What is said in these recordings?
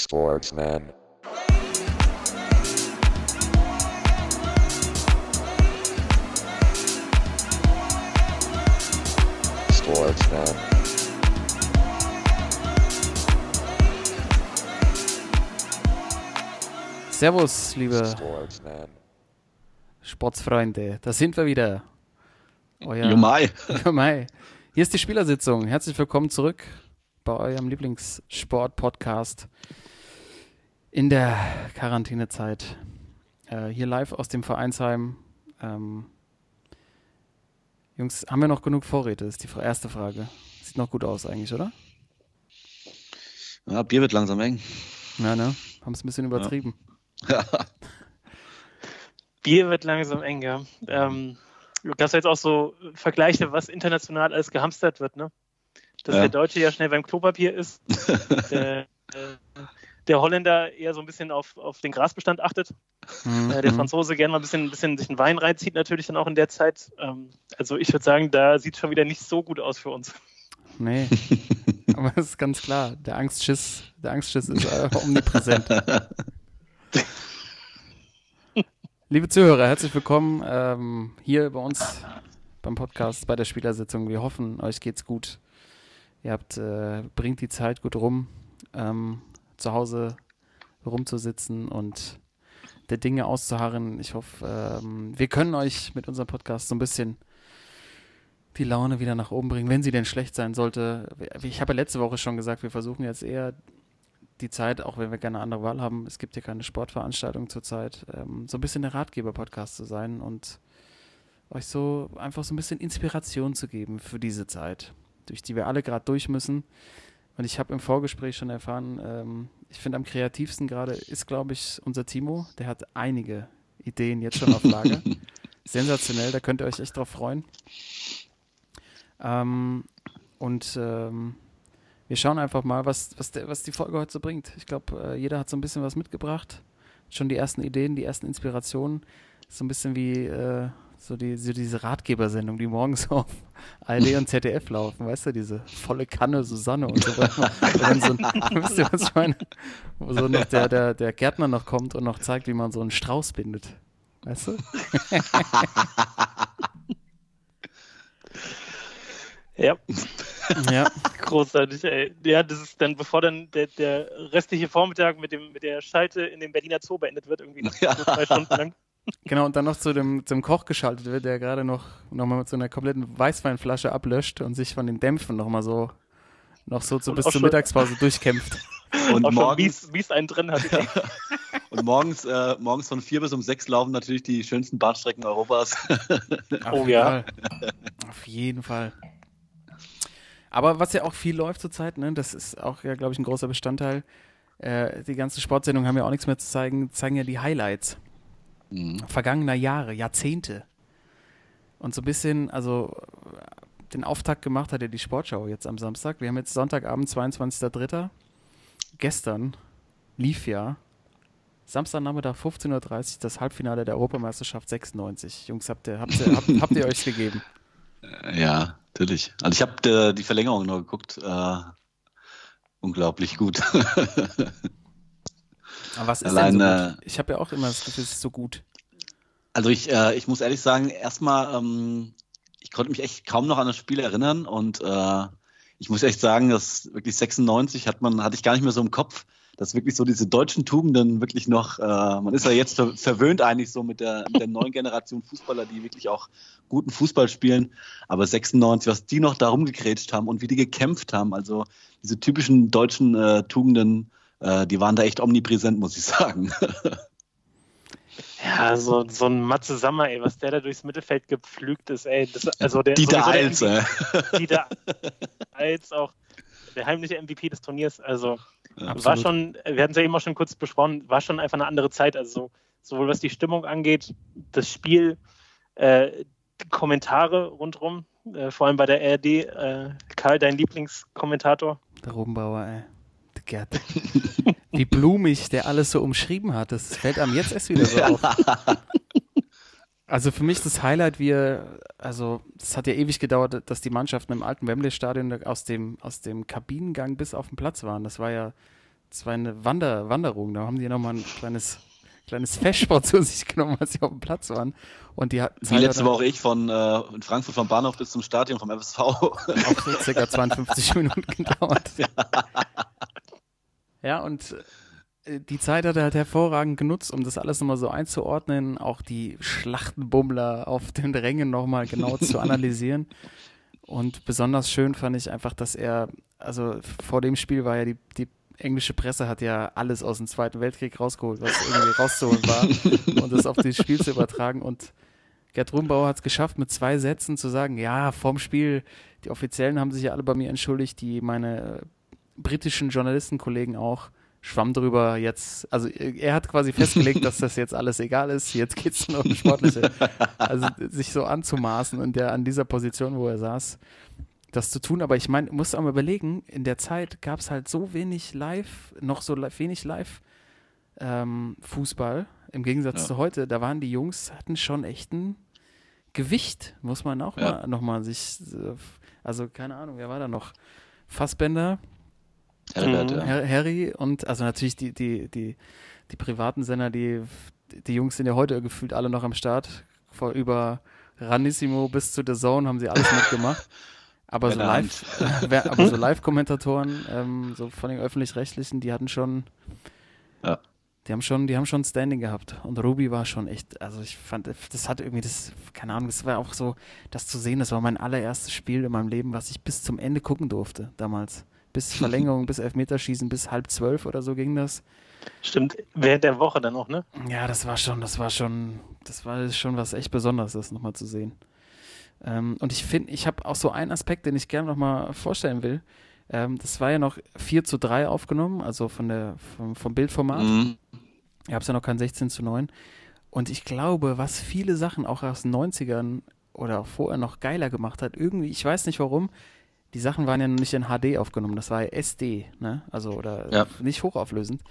Sportsman. Sportsman. Servus, liebe Sportsman. Sportsfreunde. Da sind wir wieder. Euer Jumai. Ja, Mai. Hier ist die Spielersitzung. Herzlich willkommen zurück bei eurem Lieblingssport-Podcast in der Quarantänezeit. Äh, hier live aus dem Vereinsheim. Ähm, Jungs, haben wir noch genug Vorräte? Das ist die erste Frage. Sieht noch gut aus eigentlich, oder? Ja, Bier wird langsam eng. Ja, ne? Haben es ein bisschen übertrieben. Bier wird langsam enger. Ähm, du hast jetzt auch so Vergleiche, was international alles gehamstert wird, ne? Dass Ja. der Deutsche ja schnell beim Klopapier ist, der, äh, der Holländer eher so ein bisschen auf, auf den Grasbestand achtet, Mhm, äh, der. Franzose gerne mal ein bisschen, ein bisschen sich einen Wein reinzieht, natürlich dann auch in der Zeit. Ähm, also ich würde sagen, da sieht schon wieder nicht so gut aus für uns. Nee. Aber es ist ganz klar, der Angstschiss, der Angstschiss ist äh, omnipräsent. Liebe Zuhörer, herzlich willkommen ähm, hier bei uns beim Podcast, bei der Spielersitzung. Wir hoffen, euch geht's gut. Ihr habt, äh, bringt die Zeit gut rum, ähm, zu Hause rumzusitzen und der Dinge auszuharren. Ich hoffe, ähm, wir können euch mit unserem Podcast so ein bisschen die Laune wieder nach oben bringen, wenn sie denn schlecht sein sollte. Ich habe ja letzte Woche schon gesagt, wir versuchen jetzt eher die Zeit, auch wenn wir gerne eine andere Wahl haben, es gibt hier keine Sportveranstaltung zurzeit, ähm, so ein bisschen der Ratgeber-Podcast zu sein und euch so einfach so ein bisschen Inspiration zu geben für diese Zeit, durch die wir alle gerade durch müssen. Und ich habe im Vorgespräch schon erfahren, ähm, ich finde am kreativsten gerade ist, glaube ich, unser Timo. Der hat einige Ideen jetzt schon auf Lager. Sensationell, da könnt ihr euch echt drauf freuen. Ähm, und ähm, wir schauen einfach mal, was, was, der, was die Folge heute so bringt. Ich glaube, äh, jeder hat so ein bisschen was mitgebracht. Schon die ersten Ideen, die ersten Inspirationen. So ein bisschen wie äh, so, die, so diese Ratgebersendung, die morgens auf ARD und ZDF laufen, weißt du, diese volle Kanne Susanne und so weiter. Und so, ein- wisst ihr, was ich meine? Wo so noch der, der, der Gärtner noch kommt und noch zeigt, wie man so einen Strauß bindet. Weißt du? Ja, Ja. großartig, ey. Ja, das ist dann, bevor dann der, der restliche Vormittag mit, dem, mit der Schalte in dem Berliner Zoo beendet wird, irgendwie Ja. so zwei Stunden lang. Genau, und dann noch zu dem, zum Koch geschaltet wird, der gerade noch, noch mal mit so einer kompletten Weißweinflasche ablöscht und sich von den Dämpfen noch mal so, noch so zu, bis zur schon- durchkämpft durchkämpft. Und auch schon morgens, mies, mies einen drin hat. und morgens, äh, morgens von vier bis um sechs laufen natürlich die schönsten Bahnstrecken Europas. Auf Oh jeden ja. Fall. Auf jeden Fall. Aber was ja auch viel läuft zurzeit, ne, das ist auch ja, glaube ich, ein großer Bestandteil. Äh, die ganzen Sportsendungen haben ja auch nichts mehr zu zeigen, zeigen ja die Highlights Mhm. vergangener Jahre, Jahrzehnte. Und so ein bisschen, also äh, den Auftakt gemacht hat ja die Sportschau jetzt am Samstag. Wir haben jetzt Sonntagabend, 22.03. Gestern lief ja Samstagnachmittag 15.30 Uhr das Halbfinale der Europameisterschaft 96. Jungs, habt ihr, habt ihr, habt, habt ihr euch gegeben? Ja, natürlich. Also ich habe die Verlängerung noch geguckt. Äh, unglaublich gut. Aber was ist Allein, denn so gut? Ich habe ja auch immer das Gefühl, es ist so gut. Also ich, äh, ich muss ehrlich sagen, erstmal, ähm, ich konnte mich echt kaum noch an das Spiel erinnern und äh, ich muss echt sagen, dass wirklich 96 hat man, hatte ich gar nicht mehr so im Kopf, dass wirklich so diese deutschen Tugenden wirklich noch, äh, man ist ja jetzt ver verwöhnt eigentlich so mit der, mit der neuen Generation Fußballer, die wirklich auch guten Fußball spielen, aber 96, was die noch da rumgekrätscht haben und wie die gekämpft haben, also diese typischen deutschen äh, Tugenden, äh, die waren da echt omnipräsent, muss ich sagen. Ja, so, so ein Matze Sammer, ey, was der da durchs Mittelfeld gepflügt ist, ey. Das, also der, Dieter Eils. MVP Dieter Eils auch der heimliche MVP des Turniers. Also war Absolut. schon, wir hatten es ja eben auch schon kurz besprochen, war schon einfach eine andere Zeit. Also sowohl was die Stimmung angeht, das Spiel, äh, die Kommentare rundherum, äh, vor allem bei der RD. Äh, Karl, dein Lieblingskommentator. Der Rubenbauer, ey. Gerd. Wie blumig der alles so umschrieben hat. Das fällt einem jetzt erst wieder so auf. Also für mich das Highlight, wie er, also es hat ja ewig gedauert, dass die Mannschaften im alten Wembley-Stadion aus dem, aus dem Kabinengang bis auf den Platz waren. Das war ja das war eine Wander, Wanderung. Da haben die nochmal ein kleines, kleines Festsport zu sich genommen, als sie auf dem Platz waren. Und die Wie letzte Woche ich von äh, Frankfurt vom Bahnhof bis zum Stadion vom FSV. Auch so circa 52 Minuten gedauert. Ja, ja und äh, die Zeit hat er halt hervorragend genutzt, um das alles nochmal so einzuordnen, auch die Schlachtenbummler auf den Rängen nochmal genau zu analysieren. Und besonders schön fand ich einfach, dass er, also vor dem Spiel war ja die, die englische Presse hat ja alles aus dem Zweiten Weltkrieg rausgeholt, was irgendwie rauszuholen war und das auf das Spiel zu übertragen. Und Gerd Rumbauer hat es geschafft, mit zwei Sätzen zu sagen, ja, vorm Spiel, die Offiziellen haben sich ja alle bei mir entschuldigt, die meine britischen Journalistenkollegen auch schwamm drüber jetzt, also er hat quasi festgelegt, dass das jetzt alles egal ist, jetzt geht es nur um Sportliche. Also sich so anzumaßen und der an dieser Position, wo er saß, das zu tun. Aber ich meine, muss auch mal überlegen, in der Zeit gab es halt so wenig Live, noch so wenig Live ähm, Fußball, im Gegensatz ja. zu heute, da waren die Jungs, hatten schon echt ein Gewicht, muss man auch ja. mal nochmal sich, äh, also keine Ahnung, wer war da noch? Fassbender, Herbert, ja. Harry und also natürlich die, die, die, die privaten Sender, die, die Jungs sind ja heute gefühlt alle noch am Start. Vor über Ranissimo bis zu The Zone haben sie alles mitgemacht. Aber so live, äh, aber so Live-Kommentatoren, ähm, so von den öffentlich-rechtlichen, die hatten schon, ja. die haben schon, die haben schon Standing gehabt. Und Ruby war schon echt, also ich fand, das hat irgendwie das, keine Ahnung, das war auch so, das zu sehen, das war mein allererstes Spiel in meinem Leben, was ich bis zum Ende gucken durfte damals bis Verlängerung, bis Elfmeterschießen, bis halb zwölf oder so ging das. Stimmt, während der Woche dann auch, ne? Ja, das war schon, das war schon, das war schon was echt Besonderes, das nochmal zu sehen. Ähm, und ich finde, ich habe auch so einen Aspekt, den ich gerne nochmal vorstellen will. Ähm, das war ja noch 4 zu 3 aufgenommen, also von der, vom, vom Bildformat. Mhm. Ihr habt ja noch kein 16 zu 9. Und ich glaube, was viele Sachen auch aus den 90ern oder auch vorher noch geiler gemacht hat, irgendwie, ich weiß nicht warum, die Sachen waren ja noch nicht in HD aufgenommen, das war ja SD, ne? Also oder ja. nicht hochauflösend.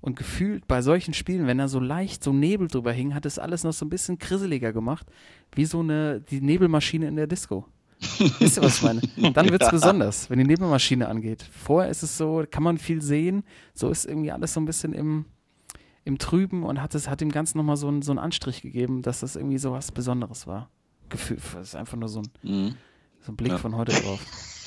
Und gefühlt bei solchen Spielen, wenn da so leicht so Nebel drüber hing, hat es alles noch so ein bisschen krisseliger gemacht, wie so eine die Nebelmaschine in der Disco. Wisst ihr, was ich meine? Dann wird es ja. besonders, wenn die Nebelmaschine angeht. Vorher ist es so, kann man viel sehen, so ist irgendwie alles so ein bisschen im, im Trüben und hat es hat dem Ganzen nochmal so, ein, so einen Anstrich gegeben, dass das irgendwie so was Besonderes war. Gefühl, das ist einfach nur so ein, mhm. so ein Blick ja. von heute drauf.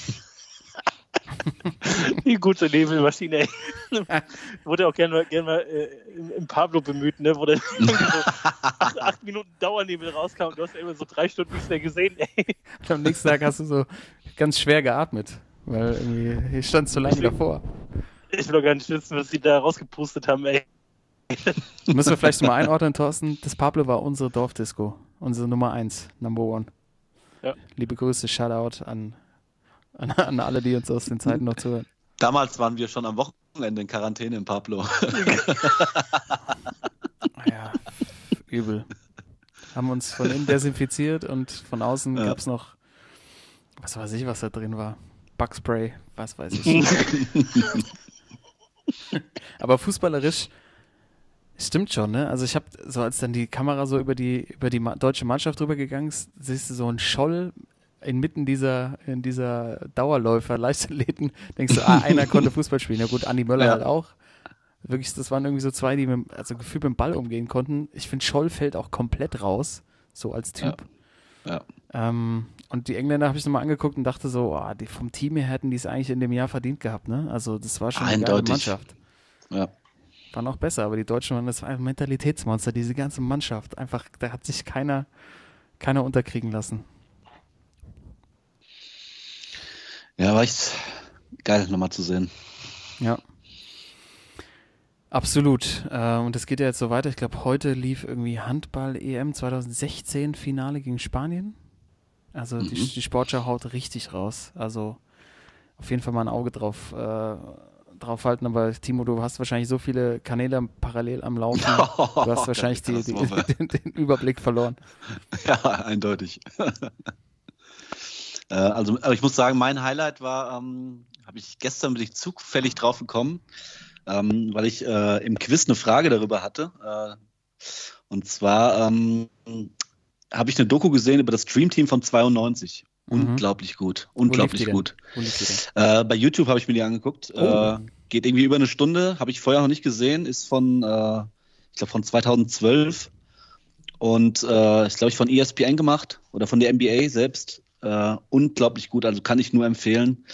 Die gute Nebelmaschine, ey. Wurde auch gerne mal, gern mal äh, im, Pablo bemüht, ne? wo dann so acht, acht, Minuten Dauernebel rauskam und du hast ja immer so drei Stunden nichts mehr gesehen, ey. Und am nächsten Tag hast du so ganz schwer geatmet, weil irgendwie hier stand zu lange davor. Ich will doch gar nicht wissen, was sie da rausgepustet haben, ey. Müssen wir vielleicht mal einordnen, Thorsten. Das Pablo war unsere Dorfdisco, unsere Nummer eins, Number One. Ja. Liebe Grüße, Shoutout an an, an alle, die uns aus den Zeiten noch zuhören. Damals waren wir schon am Wochenende in Quarantäne in Pablo. ja, übel. Haben uns von innen desinfiziert und von außen ja. gab es noch, was weiß ich, was da drin war. Bugspray, was weiß ich. Aber fußballerisch stimmt schon, ne? Also ich habe so als dann die Kamera so über die über die deutsche Mannschaft drüber gegangen ist, siehst du so einen Scholl inmitten dieser, in dieser Dauerläufer, Leichtathleten, denkst du, ah, einer konnte Fußball spielen. Ja gut, Andi Möller ja. halt auch. Wirklich, das waren irgendwie so zwei, die mit, also gefühlt mit dem Ball umgehen konnten. Ich finde, Scholl fällt auch komplett raus, so als Typ. Ja. ja. Ähm, und die Engländer habe ich nochmal angeguckt und dachte so, oh, die vom Team her hätten die es eigentlich in dem Jahr verdient gehabt, ne? Also das war schon eine geile Mannschaft. Ja. Waren auch besser, aber die Deutschen waren das war ein Mentalitätsmonster, diese ganze Mannschaft. Einfach, da hat sich keiner, keiner unterkriegen lassen. Ja, war echt geil, nochmal zu sehen. Ja. Absolut. Äh, und es geht ja jetzt so weiter. Ich glaube, heute lief irgendwie Handball-EM 2016 Finale gegen Spanien. Also mhm. die, die Sportschau haut richtig raus. Also auf jeden Fall mal ein Auge drauf, äh, drauf halten. Aber Timo, du hast wahrscheinlich so viele Kanäle parallel am Laufen. Du hast wahrscheinlich die, die, den, den Überblick verloren. Ja, eindeutig. Äh, also, aber ich muss sagen, mein Highlight war, ähm, habe ich gestern bin ich zufällig drauf gekommen, ähm, weil ich äh, im Quiz eine Frage darüber hatte. Äh, und zwar ähm, habe ich eine Doku gesehen über das Stream Team von 92. Mhm. Unglaublich gut. Unglaublich gut. Äh, bei YouTube habe ich mir die angeguckt. Oh. Äh, geht irgendwie über eine Stunde, habe ich vorher noch nicht gesehen, ist von, äh, ich glaube, von 2012 und äh, ist, glaube ich, von ESPN gemacht oder von der NBA selbst. Äh, unglaublich gut, also kann ich nur empfehlen.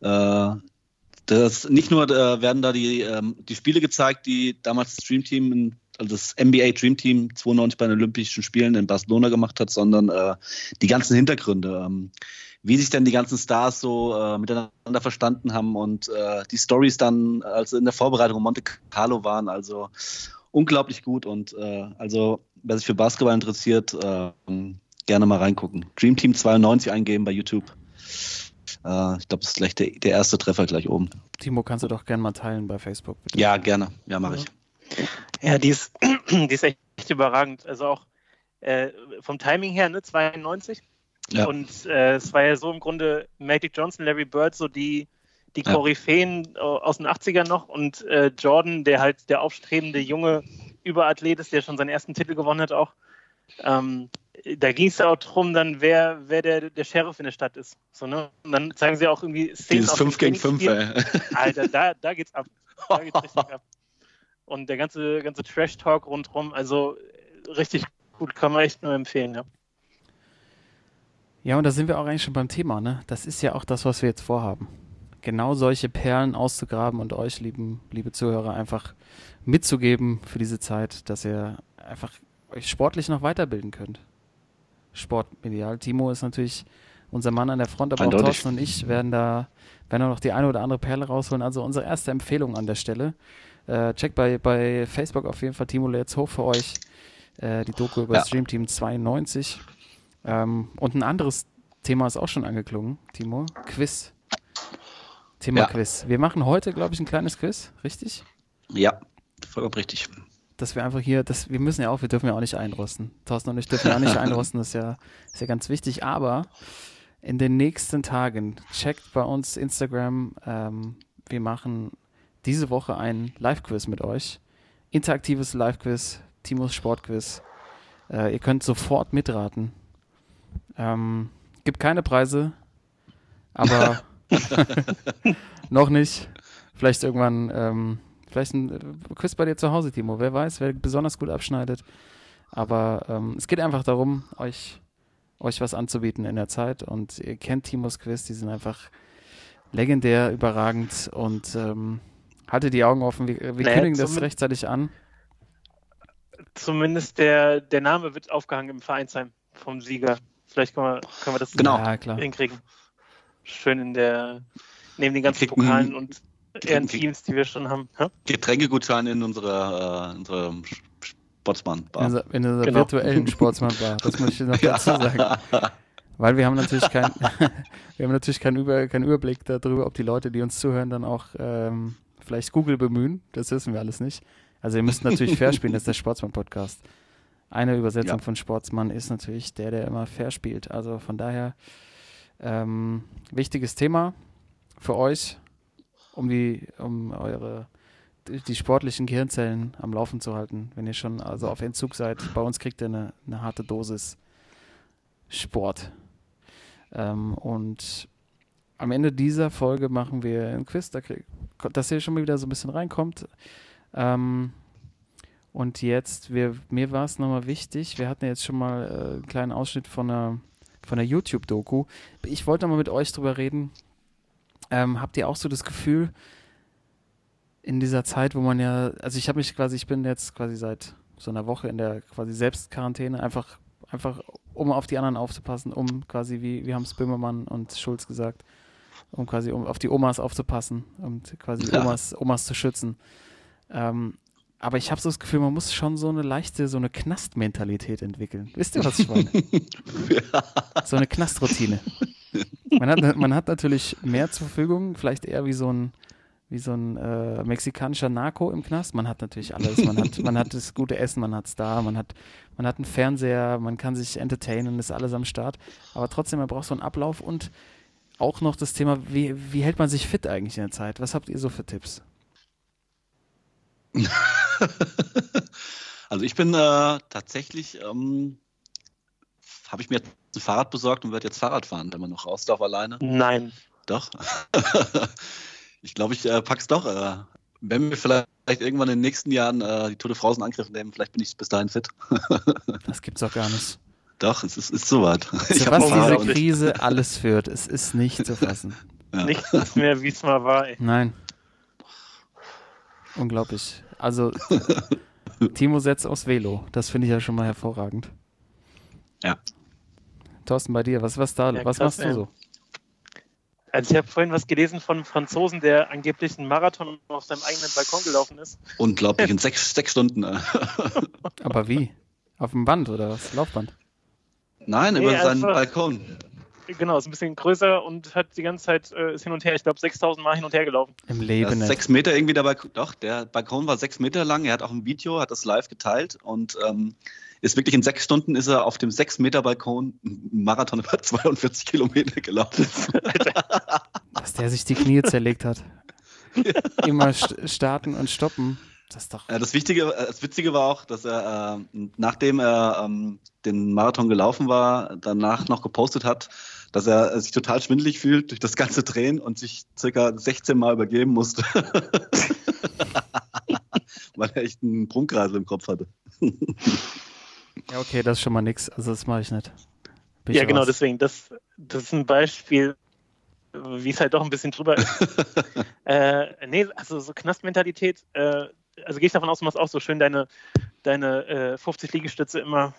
Äh, das, nicht nur äh, werden da die, ähm, die Spiele gezeigt, die damals das Dream Team, also das NBA Dream Team 92 bei den Olympischen Spielen in Barcelona gemacht hat, sondern äh, die ganzen Hintergründe. Ähm, wie sich denn die ganzen Stars so äh, miteinander verstanden haben und äh, die Stories dann, also in der Vorbereitung Monte Carlo waren, also unglaublich gut und äh, also wer sich für Basketball interessiert, äh, gerne mal reingucken. Dream Team 92 eingeben bei YouTube. Äh, ich glaube, das ist gleich der, der, erste Treffer gleich oben. Timo, kannst du doch gerne mal teilen bei Facebook. Bitte. Ja, gerne. Ja, mache ich. Ja, die ist, die ist echt überragend. Also auch äh, vom Timing her, ne, 92. Ja. Und äh, es war ja so im Grunde Magic Johnson, Larry Bird, so die, die Koryphäen ja. aus den 80ern noch und äh, Jordan, der halt der aufstrebende junge Überathlet ist, der schon seinen ersten Titel gewonnen hat auch. Ähm, da ging es ja auch darum, dann wer, wer der, der Sheriff in der Stadt ist. So, ne? Und dann zeigen sie auch irgendwie Szenen Dieses 5 gegen 5, ey. Alter, da, da geht's ab. Da geht's richtig ab. Und der ganze, ganze Trash-Talk rundherum, also richtig gut, kann man echt nur empfehlen, ja. Ja, und da sind wir auch eigentlich schon beim Thema, ne? Das ist ja auch das, was wir jetzt vorhaben. Genau solche Perlen auszugraben und euch, lieben, liebe Zuhörer, einfach mitzugeben für diese Zeit, dass ihr einfach euch sportlich noch weiterbilden könnt. Sportmedial. Timo ist natürlich unser Mann an der Front, aber Eindeutig. auch Thorsten und ich werden da, werden noch die eine oder andere Perle rausholen. Also unsere erste Empfehlung an der Stelle. Äh, checkt bei, bei Facebook auf jeden Fall Timo jetzt hoch für euch. Äh, die Doku über ja. Stream Team 92. Ähm, und ein anderes Thema ist auch schon angeklungen, Timo. Quiz. Thema ja. Quiz. Wir machen heute, glaube ich, ein kleines Quiz, richtig? Ja, vollkommen richtig. Dass wir einfach hier, das, wir müssen ja auch, wir dürfen ja auch nicht einrosten. Thorsten und ich dürfen ja auch nicht einrosten, das ist ja, ist ja ganz wichtig. Aber in den nächsten Tagen checkt bei uns Instagram. Ähm, wir machen diese Woche ein Live-Quiz mit euch. Interaktives Live-Quiz, Timos Sportquiz. Äh, ihr könnt sofort mitraten. Ähm, gibt keine Preise, aber noch nicht. Vielleicht irgendwann, ähm, vielleicht ein äh, Quiz bei dir zu Hause, Timo. Wer weiß, wer besonders gut abschneidet. Aber ähm, es geht einfach darum, euch, euch was anzubieten in der Zeit. Und ihr kennt Timos Quiz, die sind einfach legendär, überragend. Und ähm, haltet die Augen offen. Wir, wir naja, kündigen das rechtzeitig an. Zumindest der, der Name wird aufgehangen im Vereinsheim vom Sieger. Vielleicht können wir, können wir das genau. ja, hinkriegen. Schön in der, neben den ganzen Pokalen und Teams, die wir schon haben. Ja? Getränkegutschein in unserer, äh, unserer Sportsmann-Bar. In, in unserer genau. virtuellen Sportsmann-Bar, das muss ich noch dazu sagen. Weil wir haben natürlich kein, wir haben natürlich keinen, Über, keinen Überblick darüber, ob die Leute, die uns zuhören, dann auch ähm, vielleicht Google bemühen. Das wissen wir alles nicht. Also ihr müsst natürlich fair spielen, das ist der Sportsmann-Podcast. Eine Übersetzung ja. von Sportsmann ist natürlich der, der immer fair spielt. Also von daher ähm, wichtiges Thema für euch, um die, um eure die sportlichen Gehirnzellen am Laufen zu halten, wenn ihr schon also auf Entzug seid. Bei uns kriegt ihr eine, eine harte Dosis Sport. Ähm, und am Ende dieser Folge machen wir ein Quiz, da krieg, dass ihr schon mal wieder so ein bisschen reinkommt. Ähm, und jetzt, wir, mir war es nochmal wichtig, wir hatten jetzt schon mal äh, einen kleinen Ausschnitt von einer, von YouTube-Doku. Ich wollte nochmal mit euch drüber reden. Ähm, habt ihr auch so das Gefühl, in dieser Zeit, wo man ja, also ich habe mich quasi, ich bin jetzt quasi seit so einer Woche in der quasi Selbstquarantäne, einfach, einfach um auf die anderen aufzupassen, um quasi, wie, wie haben es Böhmermann und Schulz gesagt, um quasi um auf die Omas aufzupassen und quasi ja. Omas, Omas zu schützen. Ähm, aber ich habe so das Gefühl, man muss schon so eine leichte, so eine Knastmentalität entwickeln. Wisst ihr, was ich meine? ja. So eine Knastruttine. Man hat, man hat natürlich mehr zur Verfügung, vielleicht eher wie so ein, wie so ein äh, mexikanischer Narco im Knast. Man hat natürlich alles. Man hat, man hat das gute Essen, man hat es da, man hat, man hat einen Fernseher, man kann sich entertainen, ist alles am Start. Aber trotzdem, man braucht so einen Ablauf und auch noch das Thema, wie, wie hält man sich fit eigentlich in der Zeit? Was habt ihr so für Tipps? also ich bin äh, tatsächlich, ähm, habe ich mir ein Fahrrad besorgt und werde jetzt Fahrrad fahren, wenn man noch raus darf alleine. Nein. Doch. Ich glaube, ich äh, pack's doch. Äh, wenn wir vielleicht irgendwann in den nächsten Jahren äh, die Tour de France in Angriff nehmen, vielleicht bin ich bis dahin fit. Das gibt's doch gar nicht. Doch, es ist, ist soweit. Zu hab was diese Krise alles führt, es ist nicht zu fassen. Ja. Nichts mehr, wie es mal war. Ey. Nein. Unglaublich. Also, Timo setzt aufs Velo. Das finde ich ja schon mal hervorragend. Ja. Thorsten, bei dir, was, was da, Ja, was krass, machst du ey. so? Also ich habe vorhin was gelesen von einem Franzosen, der angeblich einen Marathon auf seinem eigenen Balkon gelaufen ist. Unglaublich, in sechs, sechs Stunden. Aber wie? Auf dem Band oder was? Laufband? Nein, Nee, über seinen Balkon. Genau, ist ein bisschen größer und hat die ganze Zeit äh, ist hin und her, ich glaube 6000 Mal hin und her gelaufen. Im Leben nicht. sechs Meter irgendwie der Balkon. Doch, der Balkon war sechs Meter lang. Er hat auch ein Video, hat das live geteilt und ähm, ist wirklich in sechs Stunden ist er auf dem sechs Meter Balkon einen Marathon über 42 Kilometer gelaufen. Dass der sich die Knie zerlegt hat. Immer st starten und stoppen. Das ist doch. Das Wichtige, äh, das Witzige war auch, dass er, äh, nachdem er ähm, den Marathon gelaufen war, danach noch gepostet hat, dass er sich total schwindelig fühlt durch das ganze Drehen und sich circa 16 Mal übergeben musste. Weil er echt einen Prunkreisel im Kopf hatte. Ja, okay, das ist schon mal nix. Also, das mache ich nicht. Bin ich ja, genau, raus. deswegen. Das, das ist ein Beispiel, wie es halt doch ein bisschen drüber ist. äh, nee, also so Knastmentalität, äh, also gehe ich davon aus, du machst auch so schön deine, deine äh, 50 Liegestütze immer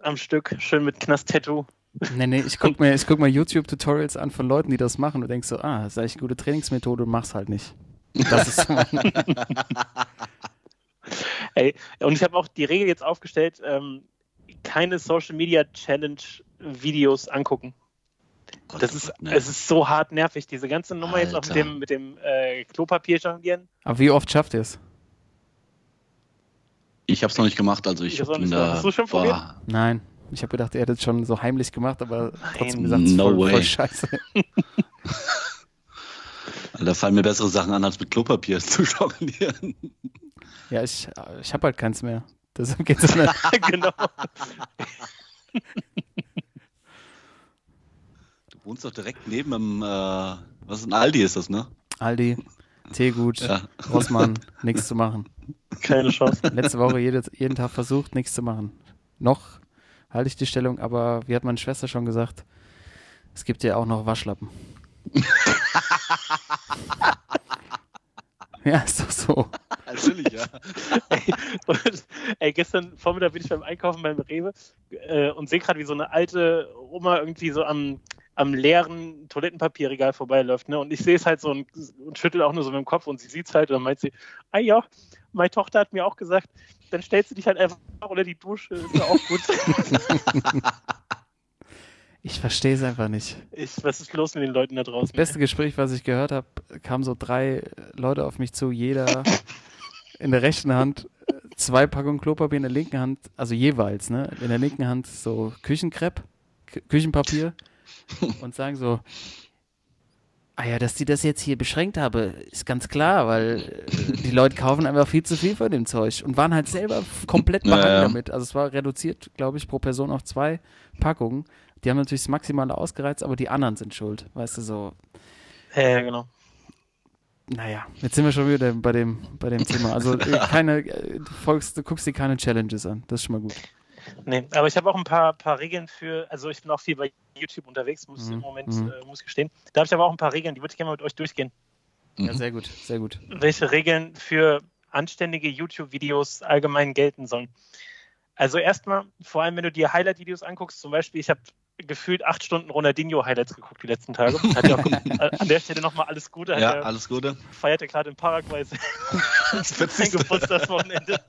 am Stück, schön mit Knast-Tattoo. Nee, nee, ich guck mir, ich guck mir YouTube-Tutorials an von Leuten, die das machen und denk so, ah, das ist eigentlich eine gute Trainingsmethode und mach's halt nicht. Das ist Ey, und ich habe auch die Regel jetzt aufgestellt, ähm, keine Social Media Challenge Videos angucken. Das ist, ne. es ist so hart nervig, diese ganze Nummer jetzt auch mit Alter. dem, mit dem äh, Klopapier jonglieren. Aber wie oft schafft ihr es? Ich habe es noch nicht gemacht, also ich Ich bin da. Hast du schon boah, Nein. Ich habe gedacht, ihr hättet es schon so heimlich gemacht, aber trotzdem Nein. gesagt, es ist No voll, voll way. scheiße. Da fallen mir bessere Sachen an, als mit Klopapier zu jonglieren. Ja, ich, ich habe halt keins mehr. Deshalb geht's auch nicht. genau. Du wohnst doch direkt neben dem, äh, was ist ein Aldi ist das, ne? Aldi, Teegut, Ja. Rossmann, nichts zu machen. Keine Chance. Letzte Woche jede, jeden Tag versucht, nichts zu machen. Noch halte ich die Stellung, aber wie hat meine Schwester schon gesagt, es gibt ja auch noch Waschlappen. ja, ist doch so. Natürlich, ja. Und, ey, gestern Vormittag bin ich beim Einkaufen beim Rewe äh, und sehe gerade, wie so eine alte Oma irgendwie so am, am leeren Toilettenpapierregal vorbeiläuft. Ne? Und ich sehe es halt so und, und schüttel auch nur so mit dem Kopf und sie sieht es halt und dann meint sie, ah ja, meine Tochter hat mir auch gesagt, dann stellst du dich halt einfach unter die Dusche, ist ja auch gut. Ich verstehe es einfach nicht. ich, was ist los mit den Leuten da draußen? Das beste Gespräch, was ich gehört habe, kamen so drei Leute auf mich zu, jeder in der rechten Hand äh, zwei Packungen Klopapier, in der linken Hand, also jeweils, ne? In der linken Hand so Küchenkrepp, Kü- Küchenpapier und sagen so, ah ja, dass die das jetzt hier beschränkt habe, ist ganz klar, weil äh, die Leute kaufen einfach viel zu viel von dem Zeug und waren halt selber komplett Ja, behangen ja. damit. Also es war reduziert, glaube ich, pro Person auf zwei Packungen. Die haben natürlich das Maximale ausgereizt, aber die anderen sind schuld. Weißt du, so, Ja, genau. naja, jetzt sind wir schon wieder bei dem, bei dem Thema. Also äh, keine, äh, du, folgst, du guckst dir keine Challenges an. Das ist schon mal gut. Nee, aber ich habe auch ein paar, paar Regeln für, also ich bin auch viel bei YouTube unterwegs, muss ich Mhm, im Moment, mhm. äh, muss ich gestehen. Da habe ich aber auch ein paar Regeln, die würde ich gerne mal mit euch durchgehen. Ja, sehr gut, sehr gut. welche Regeln für anständige YouTube-Videos allgemein gelten sollen. Also erstmal, vor allem wenn du dir Highlight-Videos anguckst, zum Beispiel, ich habe gefühlt acht Stunden Ronaldinho-Highlights geguckt die letzten Tage. Hat ja auch, an der Stelle nochmal alles Gute. Hat Ja, er- alles Gute. feiert er gerade in Paraguay sein Das sein 40. Geburtstagswochenende.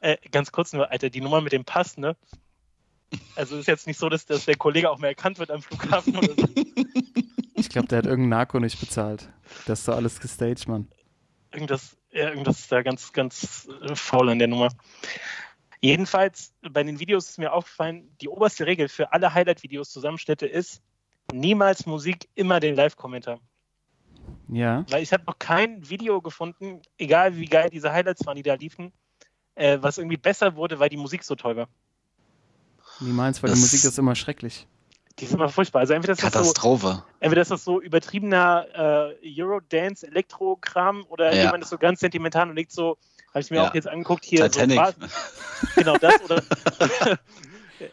äh, ganz kurz nur, Alter, die Nummer mit dem Pass, ne? Also ist jetzt nicht so, dass, dass der Kollege auch mehr erkannt wird am Flughafen oder so. Ich glaube, der hat irgendeinen Narko nicht bezahlt. Das ist doch alles gestaged, Mann. irgendwas, ja, irgendwas ist da ganz, ganz äh, faul an der Nummer. Jedenfalls, bei den Videos ist mir aufgefallen, die oberste Regel für alle Highlight-Videos Zusammenschnitte ist, niemals Musik, immer den Live-Kommentar. Ja, Weil ich habe noch kein Video gefunden, egal wie geil diese Highlights waren, die da liefen, äh, was irgendwie besser wurde, weil die Musik so toll war. niemals, weil die Das- Musik ist immer schrecklich. Die ist immer furchtbar. Also entweder ist das so, Katastrophe. entweder ist das so übertriebener äh, Eurodance, Elektro-Kram oder Ja. jemand ist so ganz sentimental und legt so, habe ich mir Ja. auch jetzt angeguckt, hier Titanic. so genau das oder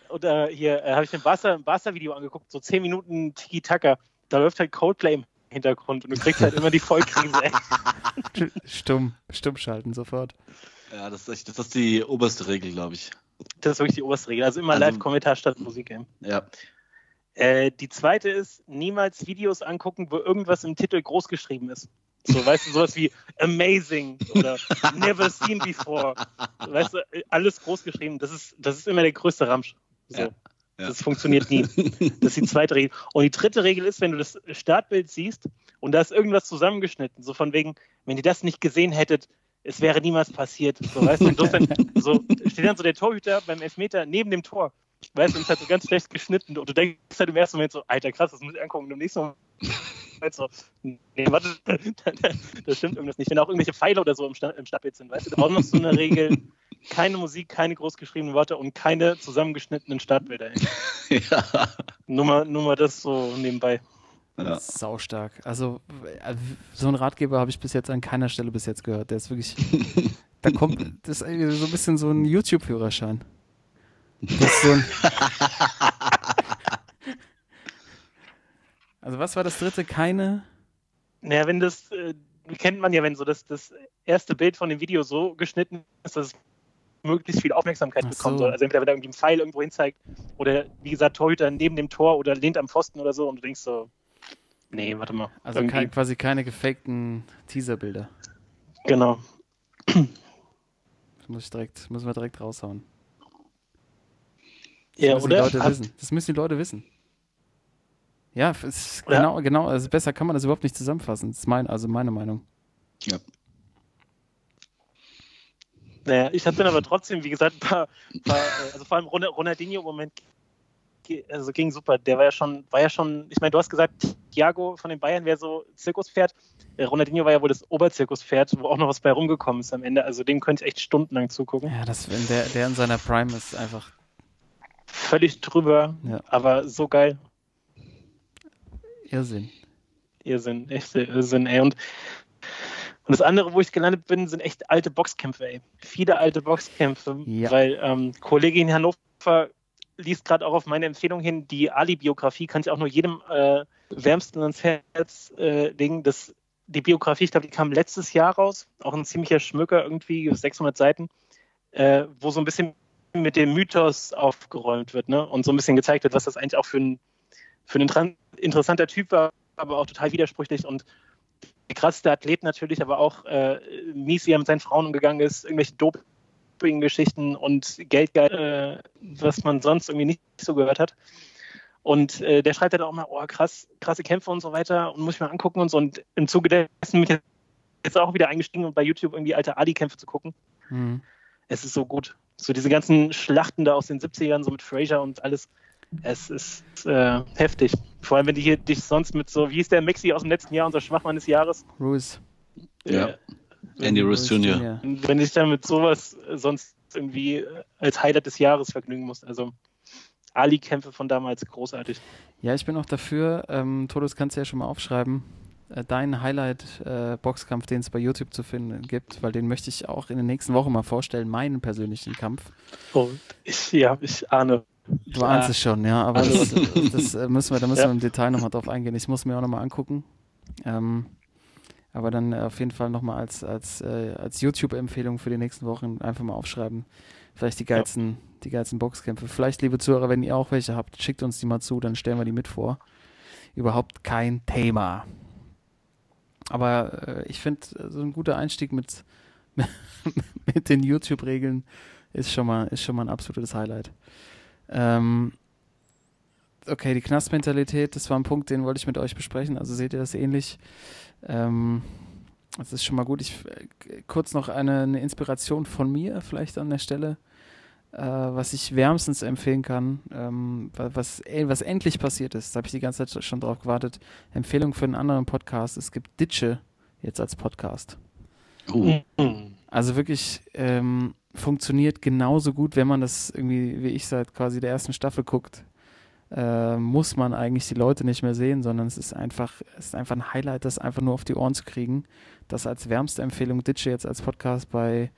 oder hier äh, habe ich mir ein Barca, ein Barca-Video angeguckt, so 10 Minuten Tiki-Taka. Da läuft halt Coldplay im Hintergrund und du kriegst halt immer die Vollkrise. Stumm, stumm schalten sofort. Ja, das ist, echt, das ist die oberste Regel, glaube ich. Das ist wirklich die oberste Regel. Also immer Also- Live-Kommentar statt Musik. Ey. Ja. Äh, die zweite ist, niemals Videos angucken, wo irgendwas im Titel groß geschrieben ist. So, weißt du, sowas wie amazing oder never seen before. Weißt du, alles groß geschrieben. Das ist, das ist immer der größte Ramsch. So. Ja, ja. Das funktioniert nie. Das ist die zweite Regel. Und die dritte Regel ist, wenn du das Startbild siehst und da ist irgendwas zusammengeschnitten, so von wegen, wenn ihr das nicht gesehen hättet, es wäre niemals passiert. So, weißt du, insofern, so, steht dann so der Torhüter beim Elfmeter neben dem Tor. Weißt du, es hat so ganz schlecht geschnitten. Und du denkst halt im ersten Moment so, Alter, krass, das muss ich angucken. Und im nächsten Moment so, nee, warte, das stimmt irgendwas nicht. Wenn auch irgendwelche Pfeile oder so im, Sta im Stadtbild sind, weißt du, da auch noch so eine Regel, keine Musik, keine großgeschriebenen Worte und keine zusammengeschnittenen Startbilder. Ja. Nur mal, nur mal das so nebenbei. ja. Saustark. Also äh, so einen Ratgeber habe ich bis jetzt an keiner Stelle bis jetzt gehört. Der ist wirklich, da kommt, das ist irgendwie so ein bisschen so ein YouTube-Führerschein. Das ist so ein also was war das dritte? Keine, Naja, wenn das, äh, kennt man ja, wenn so das, das erste Bild von dem Video so geschnitten ist, dass es möglichst viel Aufmerksamkeit Ach bekommen so. soll. Also entweder wenn da irgendwie ein Pfeil irgendwo hin zeigt oder wie gesagt Torhüter neben dem Tor oder lehnt am Pfosten oder so und du denkst so, nee, warte mal. also kein, quasi keine gefakten Teaserbilder. Genau. Das muss ich direkt, müssen wir direkt raushauen. Das Ja, müssen die oder? Leute Hat- wissen. Das müssen die Leute wissen. Ja, ist genau, genau, also besser kann man das überhaupt nicht zusammenfassen. Das ist mein, also meine Meinung. ja. Naja, ich hatte dann aber trotzdem, wie gesagt, ein paar, paar äh, also vor allem Ron- Ronaldinho im Moment also ging super. Der war ja schon, war ja schon, ich meine, du hast gesagt, Thiago von den Bayern wäre so Zirkuspferd. Äh, Ronaldinho war ja wohl das Oberzirkuspferd, wo auch noch was bei rumgekommen ist am Ende. Also dem könnte ich echt stundenlang zugucken. Ja, das, wenn der, der in seiner Prime ist, einfach. Völlig drüber, Ja. aber so geil. Irrsinn. Irrsinn, echt Irrsinn, ey. Und, und das andere, wo ich gelandet bin, sind echt alte Boxkämpfe, ey. Viele alte Boxkämpfe, Ja. weil ähm, Kollege in Hannover liest gerade auch auf meine Empfehlung hin, die Ali-Biografie kann ich auch nur jedem äh, wärmsten ans Herz äh, legen. Das, die Biografie, ich glaube, die kam letztes Jahr raus, auch ein ziemlicher Schmöker irgendwie, 600 Seiten, äh, wo so ein bisschen mit dem Mythos aufgeräumt wird ne? und so ein bisschen gezeigt wird, was das eigentlich auch für ein, für ein interessanter Typ war, aber auch total widersprüchlich und der krasseste Athlet natürlich, aber auch äh, mies, wie er mit seinen Frauen umgegangen ist, irgendwelche Doping-Geschichten und Geldgeil, äh, was man sonst irgendwie nicht so gehört hat. Und äh, der schreibt dann auch mal, oh krass, krasse Kämpfe und so weiter und muss ich mal angucken und so. Und im Zuge dessen bin ich jetzt auch wieder eingestiegen und bei YouTube irgendwie alte Ali-Kämpfe zu gucken. Mhm. Es ist so gut. So diese ganzen Schlachten da aus den 70ern, so mit Fraser und alles. Es ist äh, heftig. Vor allem, wenn die hier dich sonst mit so, wie hieß der Maxi aus dem letzten Jahr, unser Schwachmann des Jahres? Ruiz. Ja. Äh, Andy Ruiz Jr. Wenn ich dann mit sowas äh, sonst irgendwie äh, als Highlight des Jahres vergnügen muss. Also Ali-Kämpfe von damals großartig. ja, ich bin auch dafür. Ähm, Todes kannst du ja schon mal aufschreiben. Äh, dein Highlight-Boxkampf, den es bei YouTube zu finden gibt, weil den möchte ich auch in den nächsten Wochen mal vorstellen, meinen persönlichen Kampf. Und ich, ja, ich ahne. Du ahnst Ah. es schon, ja, aber das, Also- das äh, müssen wir, da müssen Ja. wir im Detail nochmal drauf eingehen. Ich muss mir auch nochmal angucken. Ähm, aber dann äh, auf jeden Fall nochmal als, als, äh, als YouTube-Empfehlung für die nächsten Wochen einfach mal aufschreiben. Vielleicht die geilsten, die geilsten Boxkämpfe. Vielleicht, liebe Zuhörer, wenn ihr auch welche habt, schickt uns die mal zu, dann stellen wir die mit vor. Überhaupt kein Thema. Aber äh, ich finde, so ein guter Einstieg mit, mit den YouTube-Regeln ist schon mal, ist schon mal ein absolutes Highlight. Ähm, okay, die Knastmentalität, das war ein Punkt, den wollte ich mit euch besprechen. Also seht ihr das ähnlich? Ähm, das ist schon mal gut. Ich äh, kurz noch eine, eine Inspiration von mir vielleicht an der Stelle, äh, was ich wärmstens empfehlen kann, ähm, wa- was, äh, was endlich passiert ist. Da habe ich die ganze Zeit schon drauf gewartet. Empfehlung für einen anderen Podcast. Es gibt Ditsche jetzt als Podcast. Uh. Also wirklich ähm, funktioniert genauso gut, wenn man das irgendwie, wie ich seit quasi der ersten Staffel guckt. äh, muss man eigentlich die Leute nicht mehr sehen, sondern es ist einfach, es ist einfach ein Highlight, das einfach nur auf die Ohren zu kriegen. Das als wärmste Empfehlung Ditsche jetzt als Podcast bei,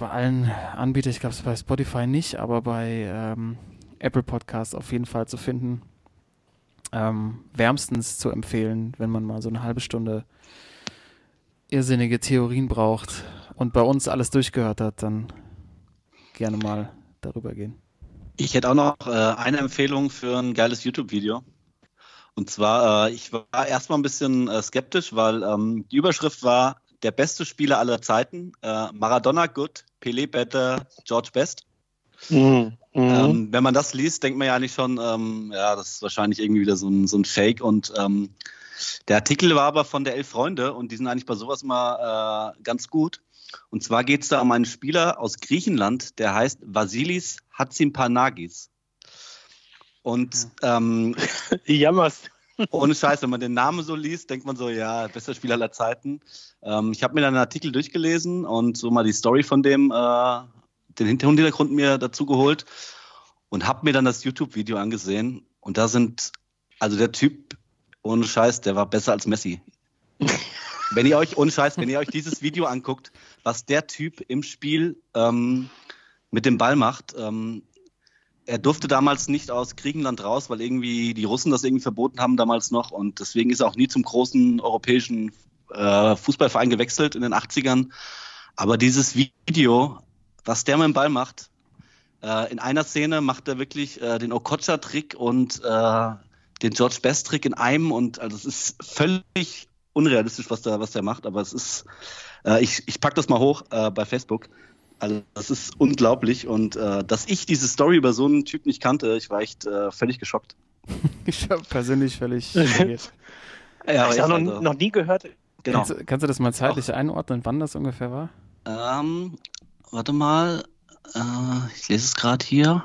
bei allen Anbietern, ich glaube es bei Spotify nicht, aber bei ähm, Apple Podcasts auf jeden Fall zu finden. Ähm, wärmstens zu empfehlen, wenn man mal so eine halbe Stunde irrsinnige Theorien braucht und bei uns alles durchgehört hat, dann gerne mal darüber gehen. Ich hätte auch noch äh, eine Empfehlung für ein geiles YouTube-Video. Und zwar, äh, ich war erstmal ein bisschen äh, skeptisch, weil ähm, die Überschrift war der beste Spieler aller Zeiten. Äh, Maradona good, Pelé better, George best. Mhm. Mhm. Ähm, wenn man das liest, denkt man ja eigentlich schon, ähm, ja, das ist wahrscheinlich irgendwie wieder so ein, so ein Fake. Und ähm, der Artikel war aber von der Elf Freunde und die sind eigentlich bei sowas mal äh, ganz gut. Und zwar geht es da um einen Spieler aus Griechenland, der heißt Vasilis Hatzipanagis. Und ähm, Jammerst. Ohne Scheiß, wenn man den Namen so liest, denkt man so, ja, bester Spieler aller Zeiten. Ähm, ich habe mir dann einen Artikel durchgelesen und so mal die Story von dem, äh, den Hintergrund mir dazu geholt und habe mir dann das YouTube-Video angesehen. Und da sind, also der Typ, ohne Scheiß, der war besser als Messi. wenn ihr euch, ohne Scheiß, wenn ihr euch dieses Video anguckt, was der Typ im Spiel ähm, mit dem Ball macht, ähm, er durfte damals nicht aus Griechenland raus, weil irgendwie die Russen das irgendwie verboten haben damals noch und deswegen ist er auch nie zum großen europäischen äh, Fußballverein gewechselt in den 80ern. Aber dieses Video, was der mit dem Ball macht, äh, in einer Szene macht er wirklich äh, den Okocha-Trick und äh, den George Best-Trick in einem und also es ist völlig unrealistisch, was der, was der macht, aber es ist, äh, ich, ich pack das mal hoch äh, bei Facebook. Also das ist unglaublich und äh, dass ich diese Story über so einen Typ nicht kannte, ich war echt äh, völlig geschockt. Ich habe persönlich völlig schockiert. Ja, ich habe noch, also, noch nie gehört. genau. Kannst, du- kannst du das mal zeitlich einordnen, wann das ungefähr war? Ähm, warte mal, äh, ich lese es gerade hier.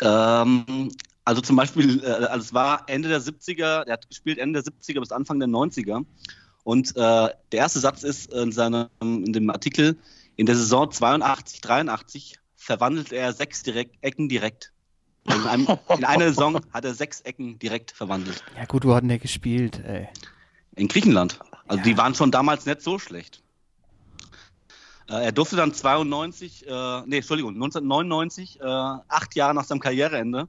Ähm, also zum Beispiel, äh, also es war Ende der 70er, der hat gespielt Ende der 70er bis Anfang der 90er. Und äh, der erste Satz ist in, seinem, in dem Artikel, in der Saison 82, 83 verwandelt er sechs direkt, Ecken direkt. In, einem, in einer Saison hat er sechs Ecken direkt verwandelt. Ja gut, wo hat denn der gespielt, ey? In Griechenland. Also Ja. die waren schon damals nicht so schlecht. Äh, er durfte dann 92, äh, nee, Entschuldigung, 1999, äh, acht Jahre nach seinem Karriereende,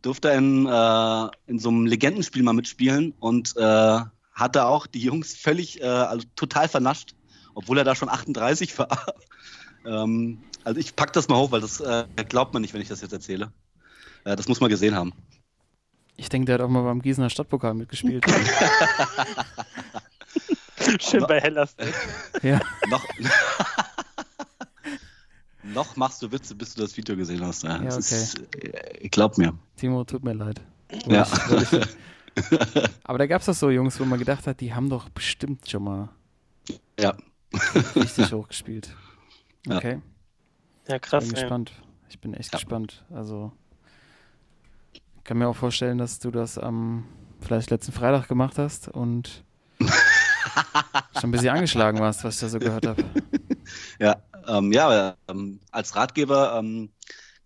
durfte er in, äh, in so einem Legendenspiel mal mitspielen und äh, hatte auch die Jungs völlig, äh, also total vernascht, obwohl er da schon 38 war. ähm, also ich pack das mal hoch, weil das äh, glaubt man nicht, wenn ich das jetzt erzähle. Äh, das muss man gesehen haben. Ich denke, der hat auch mal beim Gießener Stadtpokal mitgespielt. Schön bei Hellas. ja. noch, noch machst du Witze, bis du das Video gesehen hast. Ja, Ja, okay. ist, äh, glaub mir. Timo, tut mir leid. Ja. Ich- Aber da gab es doch so Jungs, wo man gedacht hat, die haben doch bestimmt schon mal Ja. richtig hochgespielt. Okay, Ja, ich krass. bin ey. gespannt. Ich bin echt Ja. gespannt. Also, ich kann mir auch vorstellen, dass du das am vielleicht letzten Freitag gemacht hast und schon ein bisschen angeschlagen warst, was ich da so gehört habe. Ja, ähm, ja ähm, als Ratgeber ähm,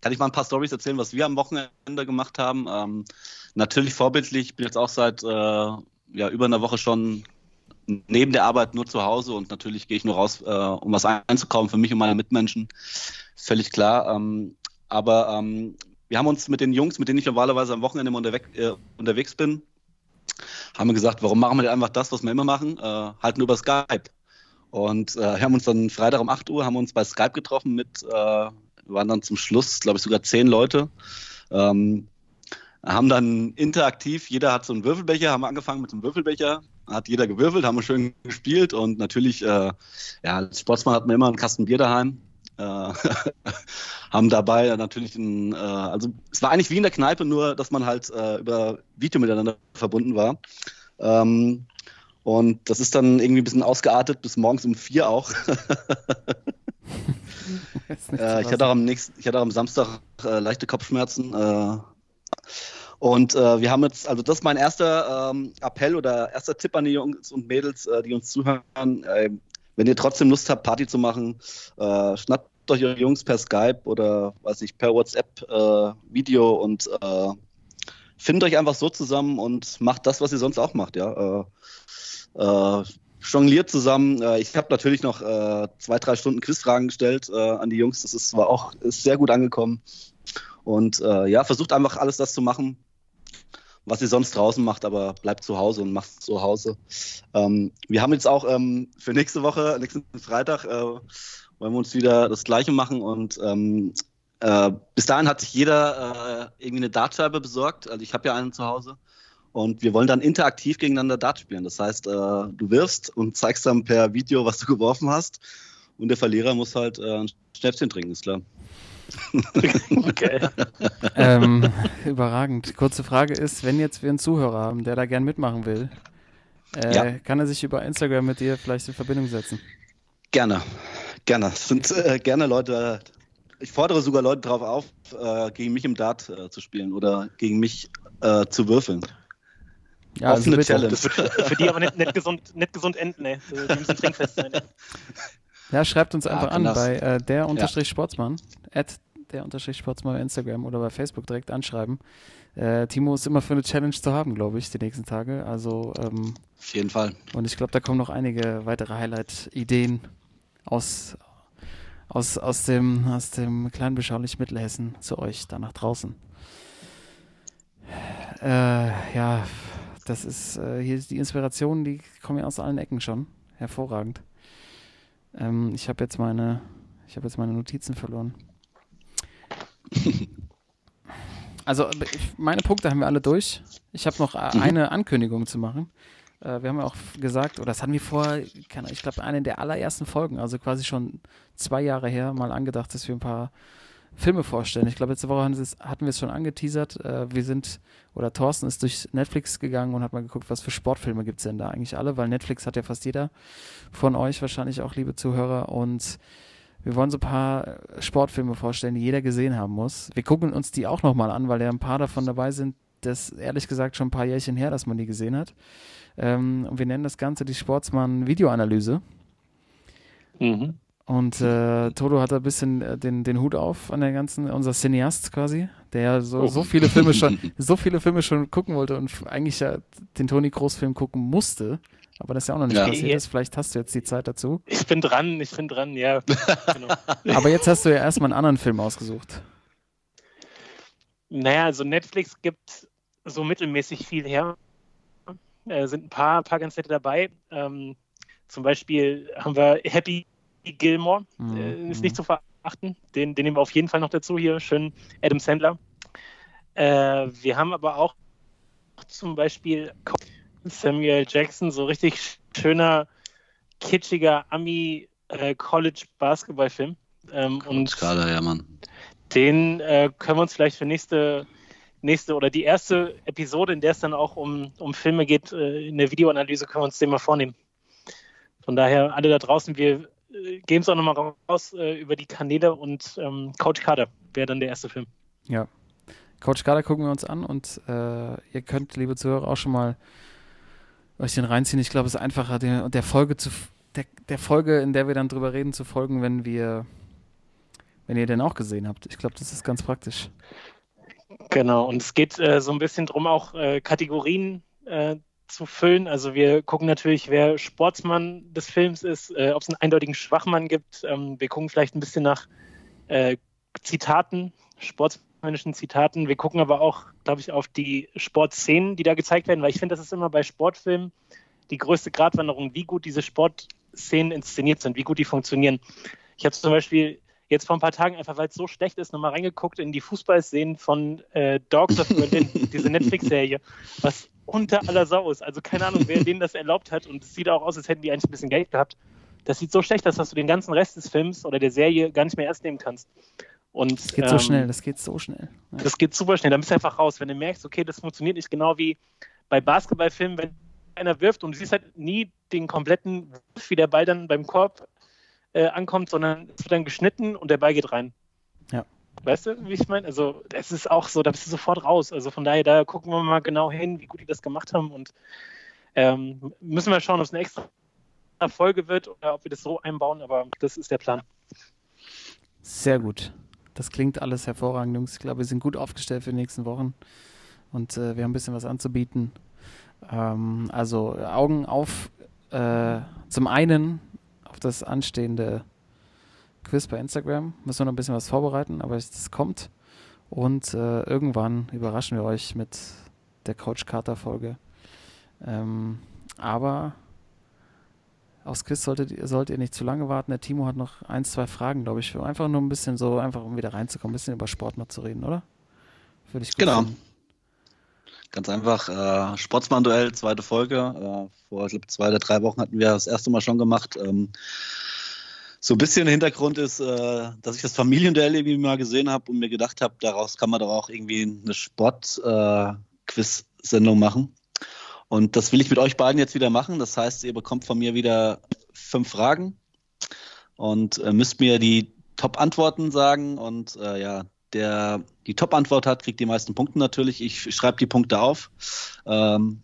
kann ich mal ein paar Stories erzählen, was wir am Wochenende gemacht haben. Ähm, natürlich vorbildlich, ich bin jetzt auch seit äh, ja, über einer Woche schon neben der Arbeit nur zu Hause und natürlich gehe ich nur raus, äh, um was einzukaufen für mich und meine Mitmenschen. Völlig klar. Ähm, aber ähm, wir haben uns mit den Jungs, mit denen ich normalerweise am Wochenende unterwegs, äh, unterwegs bin, haben wir gesagt, warum machen wir nicht einfach das, was wir immer machen, äh, halt nur über Skype. Und äh, wir haben uns dann Freitag um 8 Uhr haben uns bei Skype getroffen mit, äh, waren dann zum Schluss, glaube ich, sogar zehn Leute. Ähm, haben dann interaktiv, jeder hat so einen Würfelbecher, haben angefangen mit einem Würfelbecher, hat jeder gewürfelt, haben wir schön gespielt und natürlich, äh, ja, als Sportsmann hat man immer einen Kasten Bier daheim. Äh, haben dabei natürlich ein, äh, also es war eigentlich wie in der Kneipe, nur dass man halt äh, über Video miteinander verbunden war. Ähm, und das ist dann irgendwie ein bisschen ausgeartet, bis morgens um vier auch. Nicht Äh, ich, hatte auch am nächsten, ich hatte auch am Samstag äh, leichte Kopfschmerzen. Äh, und äh, wir haben jetzt, also das ist mein erster ähm, Appell oder erster Tipp an die Jungs und Mädels, äh, die uns zuhören. Wenn ihr trotzdem Lust habt, Party zu machen, äh, schnappt euch eure Jungs per Skype oder weiß ich, per WhatsApp Video und findet euch einfach so zusammen und macht das, was ihr sonst auch macht, ja. Äh, jongliert zusammen. Äh, ich habe natürlich noch äh, zwei, drei Stunden Quizfragen gestellt äh, an die Jungs. Das ist, war auch ist sehr gut angekommen. Und ja, versucht einfach alles das zu machen, was ihr sonst draußen macht, aber bleibt zu Hause und macht zu Hause. Ähm, wir haben jetzt auch ähm, für nächste Woche, nächsten Freitag, äh, wollen wir uns wieder das Gleiche machen und ähm, äh, bis dahin hat sich jeder äh, irgendwie eine Dartscheibe besorgt. Also ich habe ja einen zu Hause. Und wir wollen dann interaktiv gegeneinander Dart spielen. Das heißt, äh, du wirfst und zeigst dann per Video, was du geworfen hast. Und der Verlierer muss halt äh, ein Schnäpschen trinken, ist klar. okay. ähm, überragend. Kurze Frage ist, wenn jetzt wir einen Zuhörer haben, der da gern mitmachen will, äh, ja. kann er sich über Instagram mit dir vielleicht in Verbindung setzen? Gerne, gerne. Es sind äh, gerne Leute, ich fordere sogar Leute darauf auf, äh, gegen mich im Dart äh, zu spielen oder gegen mich äh, zu würfeln. Ja, also eine Challenge. Das wird für die aber nicht, nicht, gesund, nicht gesund enden, ne? Die müssen trinkfest sein. Ja, schreibt uns einfach ja, an bei äh, der unterstrich Sportsmann, at der unterstrich Sportsmann bei Instagram oder bei Facebook direkt anschreiben. Äh, Timo ist immer für eine Challenge zu haben, glaube ich, die nächsten Tage. Also ähm, auf jeden Fall. Und ich glaube, da kommen noch einige weitere Highlight-Ideen aus, aus, aus, dem, aus dem kleinen beschaulichen Mittelhessen zu euch da nach draußen. Äh, ja, das ist äh, hier die Inspirationen, die kommen ja aus allen Ecken schon. Hervorragend. Ähm, ich habe jetzt meine, ich habe jetzt meine Notizen verloren. Also meine Punkte haben wir alle durch. Ich habe noch äh, mhm. eine Ankündigung zu machen. Äh, wir haben ja auch gesagt, oder das hatten wir vor, ich glaube, eine der allerersten Folgen, also quasi schon zwei Jahre her, mal angedacht, dass wir ein paar Filme vorstellen. Ich glaube, letzte Woche hatten wir es schon angeteasert. Äh, wir sind, oder Thorsten ist durch Netflix gegangen und hat mal geguckt, was für Sportfilme gibt es denn da eigentlich alle, weil Netflix hat ja fast jeder von euch wahrscheinlich auch, liebe Zuhörer. Und wir wollen so ein paar Sportfilme vorstellen, die jeder gesehen haben muss. Wir gucken uns die auch nochmal an, weil ja ein paar davon dabei sind, das ehrlich gesagt schon ein paar Jährchen her, dass man die gesehen hat. Ähm, und wir nennen das Ganze die Sportsmann-Videoanalyse. Mhm. Und äh, Toto hat ein bisschen äh, den, den Hut auf an der ganzen, unser Cineast quasi, der ja so, oh. so viele Filme schon, so viele Filme schon gucken wollte und eigentlich ja den Toni Groß-Film gucken musste. Aber das ist ja auch noch nicht ja. passiert ist. Vielleicht hast du jetzt die Zeit dazu. Ich bin dran, ich bin dran, ja. genau. Aber jetzt hast du ja erstmal einen anderen Film ausgesucht. Naja, also Netflix gibt so mittelmäßig viel her. Äh, sind ein paar, paar ganz nette dabei. Ähm, zum Beispiel haben wir Happy Gilmore mhm. äh, ist nicht mhm. zu verachten. Den, den nehmen wir auf jeden Fall noch dazu hier. Schön Adam Sandler. Äh, wir haben aber auch zum Beispiel Samuel Jackson, so richtig schöner, kitschiger Ami äh, College. Ähm, und Kader, ja, Mann. Den äh, können wir uns vielleicht für nächste nächste oder die erste Episode, in der es dann auch um, um Filme geht, in der Videoanalyse, können wir uns den mal vornehmen. Von daher, alle da draußen, wir äh, geben es auch nochmal raus äh, über die Kanäle und ähm, Coach Kader wäre dann der erste Film. Ja. Coach Kader gucken wir uns an und äh, ihr könnt, liebe Zuhörer, auch schon mal euch den reinziehen. Ich glaube, es ist einfacher, der, der Folge zu der, der, Folge, in der wir dann drüber reden, zu folgen, wenn wir, wenn ihr den auch gesehen habt. Ich glaube, das ist ganz praktisch. Genau, und es geht äh, so ein bisschen darum, auch äh, Kategorien äh, zu füllen. Also wir gucken natürlich, wer Sportsmann des Films ist, äh, ob es einen eindeutigen Schwachmann gibt. Ähm, wir gucken vielleicht ein bisschen nach äh, Zitaten, sportsmännischen Zitaten. Wir gucken aber auch, glaube ich, auf die Sportszenen, die da gezeigt werden, weil ich finde, das ist immer bei Sportfilmen die größte Gratwanderung, wie gut diese Sportszenen inszeniert sind, wie gut die funktionieren. Ich habe zum Beispiel jetzt vor ein paar Tagen, einfach weil es so schlecht ist, nochmal reingeguckt in die Fußballszenen von äh, Dogs of Berlin, diese Netflix-Serie, was unter aller Sau ist. Also keine Ahnung, wer denen das erlaubt hat und es sieht auch aus, als hätten die eigentlich ein bisschen Geld gehabt. Das sieht so schlecht aus, dass du den ganzen Rest des Films oder der Serie gar nicht mehr ernst nehmen kannst. Und, das geht ähm, so schnell, das geht so schnell. Ja. Das geht super schnell, dann bist du einfach raus. Wenn du merkst, okay, das funktioniert nicht genau wie bei Basketballfilmen, wenn einer wirft und du siehst halt nie den kompletten, wie der Ball dann beim Korb äh, ankommt, sondern es wird dann geschnitten und der Ball geht rein. Weißt du, wie ich meine? Also, es ist auch so, da bist du sofort raus. Also, von daher, da gucken wir mal genau hin, wie gut die das gemacht haben. Und ähm, müssen wir schauen, ob es eine extra Folge wird oder ob wir das so einbauen. Aber das ist der Plan. Sehr gut. Das klingt alles hervorragend, Jungs. Ich glaube, wir sind gut aufgestellt für die nächsten Wochen und äh, wir haben ein bisschen was anzubieten. Ähm, also Augen auf äh, zum einen auf das anstehende Quiz bei Instagram. Müssen wir noch ein bisschen was vorbereiten, aber es kommt. Und äh, irgendwann überraschen wir euch mit der Coach Carter Folge. Ähm, aber aufs Quiz solltet, sollt ihr nicht zu lange warten. Der Timo hat noch ein, zwei Fragen, glaube ich, für einfach nur ein bisschen so, einfach um wieder reinzukommen, ein bisschen über Sport noch zu reden, oder? Würde ich gut Genau. Finden. Ganz einfach, äh, Sportsmann-Duell, zweite Folge. Äh, vor, ich glaube, zwei oder drei Wochen hatten wir das erste Mal schon gemacht. Ähm, so ein bisschen Hintergrund ist, äh, dass ich das Familienduell irgendwie mal gesehen habe und mir gedacht habe, daraus kann man doch auch irgendwie eine Sport-Quiz-Sendung machen. Und das will ich mit euch beiden jetzt wieder machen. Das heißt, ihr bekommt von mir wieder fünf Fragen und äh, müsst mir die Top-Antworten sagen. Und äh, ja, der die Top-Antwort hat, kriegt die meisten Punkte natürlich. Ich schreibe die Punkte auf. Ähm,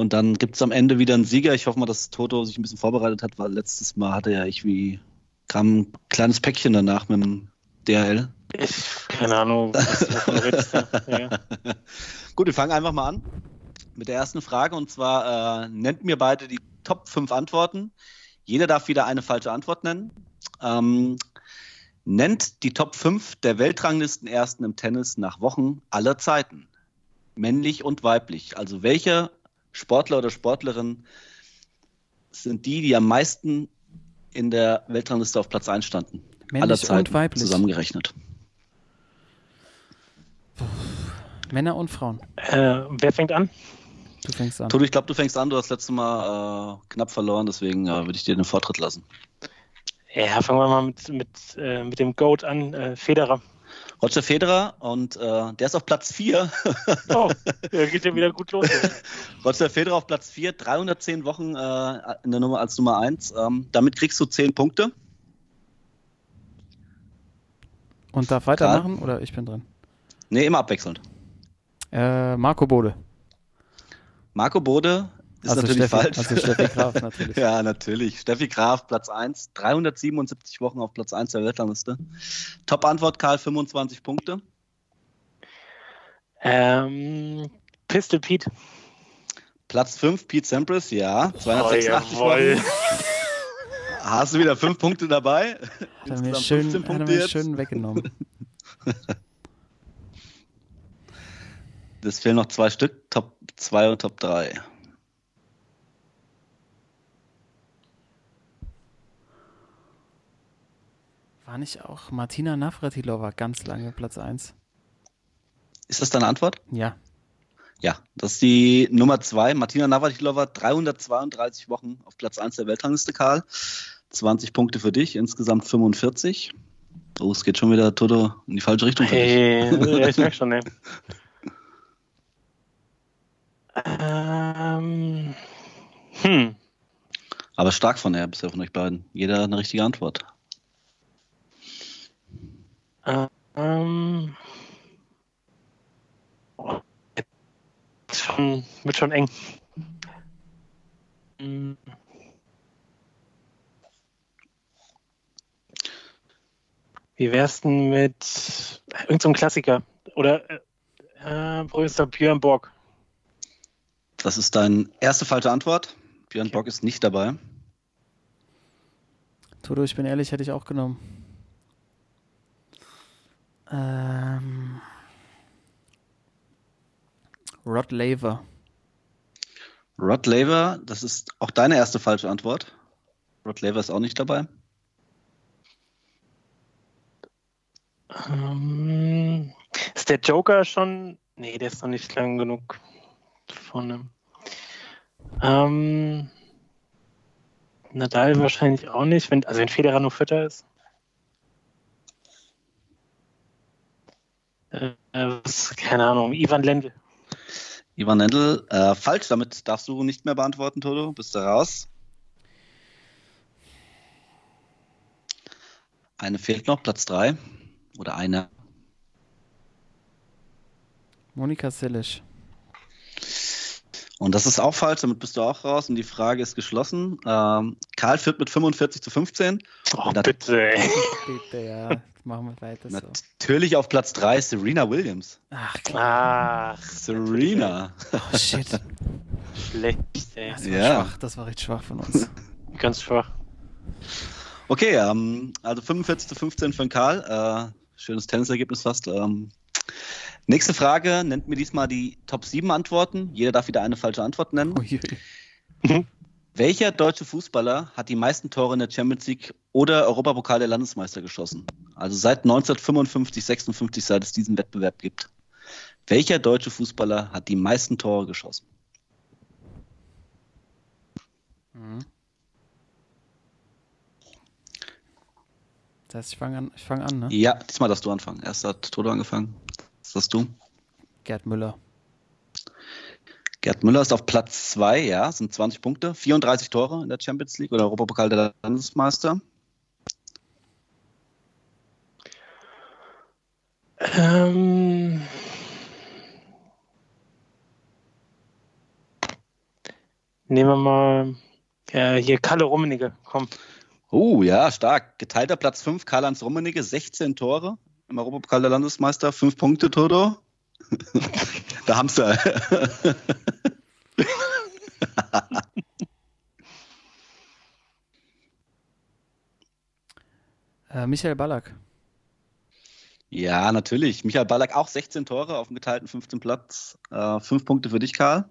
und dann gibt es am Ende wieder einen Sieger. Ich hoffe mal, dass Toto sich ein bisschen vorbereitet hat, weil letztes Mal hatte ja ich wie kam ein kleines Päckchen danach mit dem DHL. Ich, keine Ahnung, was du redest. Ja. Gut, wir fangen einfach mal an mit der ersten Frage und zwar äh, nennt mir beide die Top 5 Antworten. Jeder darf wieder eine falsche Antwort nennen. Ähm, nennt die Top 5 der Weltranglisten ersten im Tennis nach Wochen aller Zeiten. Männlich und weiblich. Also welche Sportler oder Sportlerin sind die, die am meisten in der Weltrangliste auf Platz 1 standen? Männlich aller Zeiten und weiblich. zusammengerechnet. Männer und Frauen. Äh, wer fängt an? Du fängst an. Toto, ich glaube, du fängst an. Du hast letztes Mal äh, knapp verloren, deswegen äh, würde ich dir den Vortritt lassen. Ja, fangen wir mal mit, mit, äh, mit dem Goat an, äh, Federer. Roger Federer und äh, der ist auf Platz 4. oh, der geht ja wieder gut los. Roger Federer auf Platz 4, 310 Wochen äh, in der Nummer als Nummer 1. Ähm, damit kriegst du 10 Punkte. Und darf weitermachen Karl? oder ich bin dran? Nee, immer abwechselnd. Äh, Marco Bode. Marco Bode ist also natürlich Steffi, falsch. Also Steffi Graf natürlich. ja, natürlich. Steffi Graf, Platz 1. 377 Wochen auf Platz 1 der Weltrangliste. Top-Antwort, Karl, 25 Punkte. Ähm, Pistol Pete. Platz 5, Pete Sampras, ja. 286 oh, Wochen. Hast du wieder 5 Punkte dabei? Hat er mir schön, hat er mir schön weggenommen. Es fehlen noch zwei Stück, Top 2 und Top 3. nicht auch Martina Navratilova ganz lange Platz 1? Ist das deine Antwort? Ja. Ja, das ist die Nummer 2. Martina Navratilova, 332 Wochen auf Platz 1 der Weltrangliste, Karl. 20 Punkte für dich, insgesamt 45. Oh, es geht schon wieder Toto in die falsche Richtung. Hey, ja, ich merke schon, ne. ähm, hm. Aber stark von er bisher von euch beiden. Jeder eine richtige Antwort. Ähm, oh, schon, wird schon eng. Hm. Wie wär's denn mit irgendeinem so Klassiker? Oder äh, Professor Björn Borg? Das ist deine erste falsche Antwort. Björn okay. Borg ist nicht dabei. Toto, ich bin ehrlich, hätte ich auch genommen. Ähm, Rod Laver. Rod Laver, das ist auch deine erste falsche Antwort. Rod Laver ist auch nicht dabei. Ähm, ist der Joker schon. Nee, der ist noch nicht lang genug vorne. Ähm, Nadal wahrscheinlich auch nicht, wenn, also wenn Federer nur Vierter ist. Äh, keine Ahnung, Ivan Lendl. Ivan Lendl, äh, falsch, damit darfst du nicht mehr beantworten, Toto. Bist du raus? Eine fehlt noch, Platz 3. Oder eine. Monika Silic. Und das ist auch falsch, damit bist du auch raus und die Frage ist geschlossen. Ähm, Karl führt mit 45 zu 15. Oh, bitte, ey. Bitte, ja. Machen wir weiter so. Natürlich auf Platz 3 Serena Williams. Ach, klar. Ach, Serena. Oh, shit. schlecht, ey. Das war Ja. schwach. Das war recht schwach von uns. Ganz schwach. Okay, ähm, also 45 zu 15 für den Karl. Äh, schönes Tennisergebnis fast. Ähm, nächste Frage. Nennt mir diesmal die Top 7 Antworten. Jeder darf wieder eine falsche Antwort nennen. Uiui. Welcher deutsche Fußballer hat die meisten Tore in der Champions League oder Europapokal der Landesmeister geschossen? Also seit 1955, 56, seit es diesen Wettbewerb gibt. Welcher deutsche Fußballer hat die meisten Tore geschossen? Mhm. Das heißt, ich fange an, ich fang an, ne? Ja, diesmal darfst du anfangen. Erst hat Toto angefangen. Das hast du. Gerd Müller. Gerd Müller ist auf Platz 2, ja, sind 20 Punkte, 34 Tore in der Champions League oder Europapokal der Landesmeister. Ähm, nehmen wir mal ja, hier Kalle Rummenigge. Komm. Oh, ja, stark. Geteilter Platz 5, Karl-Heinz Rummenigge, 16 Tore im Europapokal der Landesmeister, 5 Punkte, Toto. Da haben sie. Äh, Michael Ballack. ja, natürlich. Michael Ballack auch 16 Tore auf dem geteilten 15 Platz. Äh, 5 Punkte für dich, Karl.